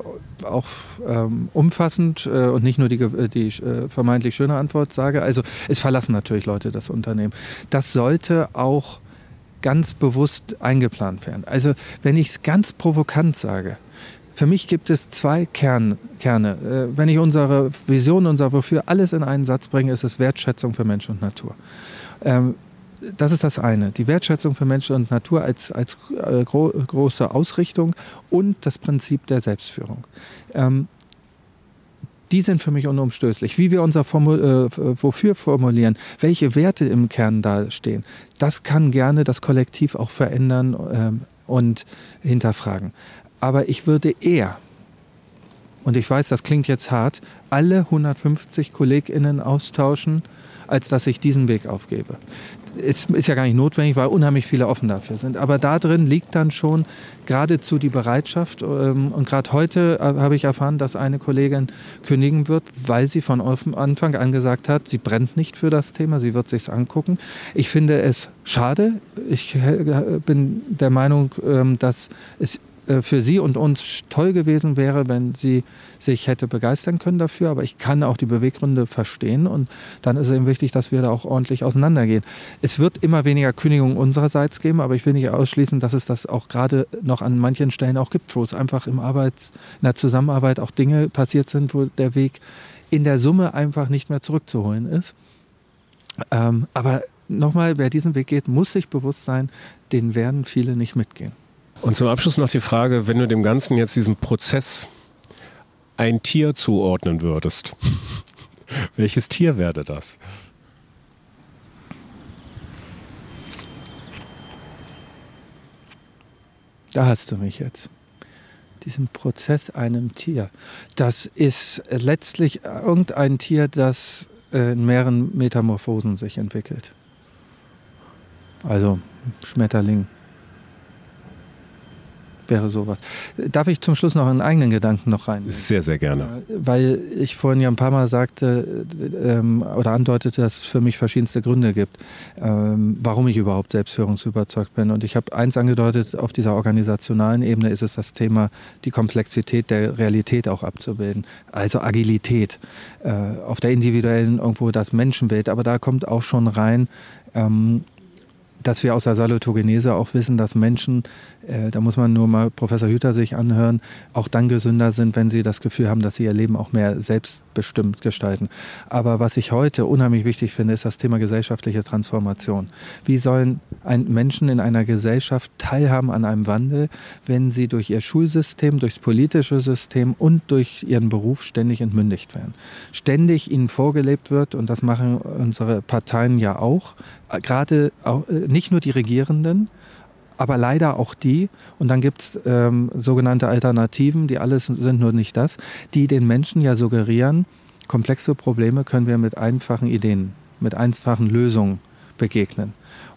Speaker 3: auch ähm, umfassend äh, und nicht nur die, die äh, vermeintlich schöne Antwort sage. Also es verlassen natürlich Leute das Unternehmen. Das sollte auch ganz bewusst eingeplant werden. Also wenn ich es ganz provokant sage, Für mich gibt es zwei Kern, Kerne. Äh, wenn ich unsere Vision, unser Wofür alles in einen Satz bringe, ist es Wertschätzung für Mensch und Natur. Ähm, das ist das eine. Die Wertschätzung für Mensch und Natur als, als äh, gro große Ausrichtung und das Prinzip der Selbstführung. Die sind für mich unumstößlich. Wie wir unser Formul äh, Wofür formulieren, welche Werte im Kern da stehen, das kann gerne das Kollektiv auch verändern äh, und hinterfragen. Aber ich würde eher, und ich weiß, das klingt jetzt hart, alle 150 KollegInnen austauschen, als dass ich diesen Weg aufgebe ist, ist ja gar nicht notwendig, weil unheimlich viele offen dafür sind. Aber da drin liegt dann schon geradezu die Bereitschaft. Ähm, und gerade heute äh, habe ich erfahren, dass eine Kollegin kündigen wird, weil sie von Anfang an gesagt hat, sie brennt nicht für das Thema, sie wird sich angucken. Ich finde es schade. Ich äh, bin der Meinung, ähm, dass es für sie und uns toll gewesen wäre, wenn sie sich hätte begeistern können dafür. Aber ich kann auch die Beweggründe verstehen und dann ist es eben wichtig, dass wir da auch ordentlich auseinandergehen. Es wird immer weniger Kündigungen unsererseits geben, aber ich will nicht ausschließen, dass es das auch gerade noch an manchen Stellen auch gibt, wo es einfach im Arbeits-, in der Zusammenarbeit auch Dinge passiert sind, wo der Weg in der Summe einfach nicht mehr zurückzuholen ist. Ähm, aber nochmal, wer diesen Weg geht, muss sich bewusst sein, den werden viele nicht mitgehen.
Speaker 1: Und zum Abschluss noch die Frage, wenn du dem Ganzen jetzt diesen Prozess ein Tier zuordnen würdest, welches Tier werde das?
Speaker 3: Da hast du mich jetzt. Diesen Prozess einem Tier. Das ist letztlich irgendein Tier, das in mehreren Metamorphosen sich entwickelt. Also Schmetterling, wäre sowas. Darf ich zum Schluss noch einen eigenen Gedanken noch rein?
Speaker 1: Sehr, sehr gerne.
Speaker 3: Weil ich vorhin ja ein paar Mal sagte ähm, oder andeutete, dass es für mich verschiedenste Gründe gibt, ähm, warum ich überhaupt selbstführungsüberzeugt bin. Und ich habe eins angedeutet, auf dieser organisationalen Ebene ist es das Thema, die Komplexität der Realität auch abzubilden. Also Agilität. Äh, auf der individuellen irgendwo das Menschenbild. Aber da kommt auch schon rein, ähm, dass wir aus der Salutogenese auch wissen, dass Menschen, äh, da muss man nur mal Professor Hüter sich anhören, auch dann gesünder sind, wenn sie das Gefühl haben, dass sie ihr Leben auch mehr selbstbestimmt gestalten. Aber was ich heute unheimlich wichtig finde, ist das Thema gesellschaftliche Transformation. Wie sollen Menschen in einer Gesellschaft teilhaben an einem Wandel, wenn sie durch ihr Schulsystem, durchs politische System und durch ihren Beruf ständig entmündigt werden? Ständig ihnen vorgelebt wird, und das machen unsere Parteien ja auch, gerade auch, äh, nicht nur die Regierenden, aber leider auch die, und dann gibt es ähm, sogenannte Alternativen, die alles sind nur nicht das, die den Menschen ja suggerieren, komplexe Probleme können wir mit einfachen Ideen, mit einfachen Lösungen begegnen.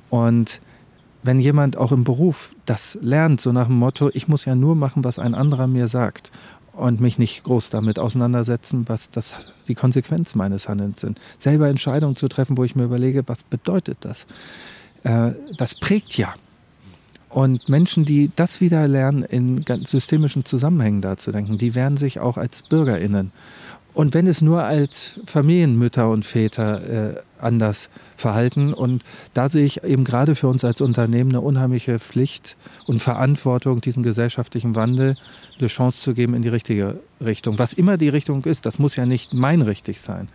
Speaker 3: Und wenn jemand auch im Beruf das lernt, so nach dem Motto, ich muss ja nur machen, was ein anderer mir sagt und mich nicht groß damit auseinandersetzen, was das, die Konsequenzen meines Handelns sind. Selber Entscheidungen zu treffen, wo ich mir überlege, was bedeutet das? Äh, das prägt ja. Und Menschen, die das wieder lernen, in systemischen Zusammenhängen darzudenken, die werden sich auch als BürgerInnen und wenn es nur als Familienmütter und Väter äh, anders verhalten. Und da sehe ich eben gerade für uns als Unternehmen eine unheimliche Pflicht und Verantwortung, diesen gesellschaftlichen Wandel eine Chance zu geben in die richtige Richtung. Was immer die Richtung ist, das muss ja nicht mein richtig sein.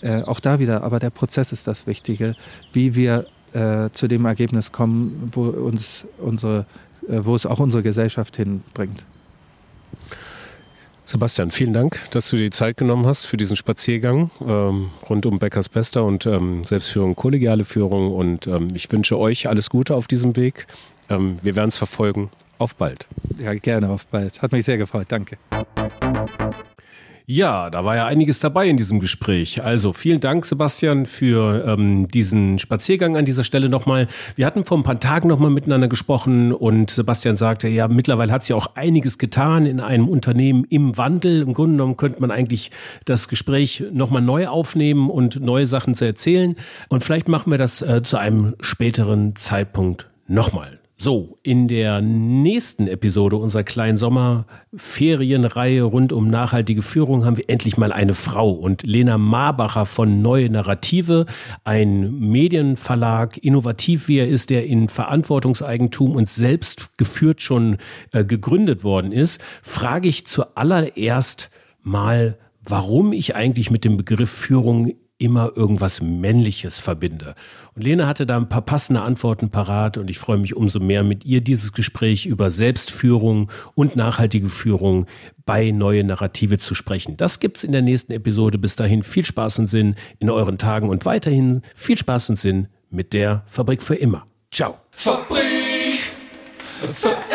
Speaker 3: Äh, auch da wieder, aber der Prozess ist das Wichtige, wie wir äh, zu dem Ergebnis kommen, wo, uns unsere, äh, wo es auch unsere Gesellschaft hinbringt.
Speaker 1: Sebastian, vielen Dank, dass du dir die Zeit genommen hast für diesen Spaziergang ähm, rund um Beckers Bester und ähm, Selbstführung, kollegiale Führung. Und ähm, ich wünsche euch alles Gute auf diesem Weg. Ähm, wir werden es verfolgen. Auf bald.
Speaker 3: Ja, gerne auf bald. Hat mich sehr gefreut. Danke.
Speaker 1: Ja, da war ja einiges dabei in diesem Gespräch. Also vielen Dank, Sebastian, für ähm, diesen Spaziergang an dieser Stelle nochmal. Wir hatten vor ein paar Tagen nochmal miteinander gesprochen und Sebastian sagte, ja, mittlerweile hat sich auch einiges getan in einem Unternehmen im Wandel. Im Grunde genommen könnte man eigentlich das Gespräch nochmal neu aufnehmen und neue Sachen zu erzählen. Und vielleicht machen wir das äh, zu einem späteren Zeitpunkt nochmal. So, in der nächsten Episode unserer kleinen Sommerferienreihe rund um nachhaltige Führung haben wir endlich mal eine Frau und Lena Marbacher von Neue Narrative, ein Medienverlag, innovativ wie er ist, der in Verantwortungseigentum und selbst geführt schon äh, gegründet worden ist, frage ich zuallererst mal, warum ich eigentlich mit dem Begriff Führung immer irgendwas Männliches verbinde. Und Lene hatte da ein paar passende Antworten parat und ich freue mich umso mehr mit ihr dieses Gespräch über Selbstführung und nachhaltige Führung bei Neue Narrative zu sprechen. Das gibt's in der nächsten Episode. Bis dahin viel Spaß und Sinn in euren Tagen und weiterhin viel Spaß und Sinn mit der Fabrik für immer. Ciao.
Speaker 2: Fabrik für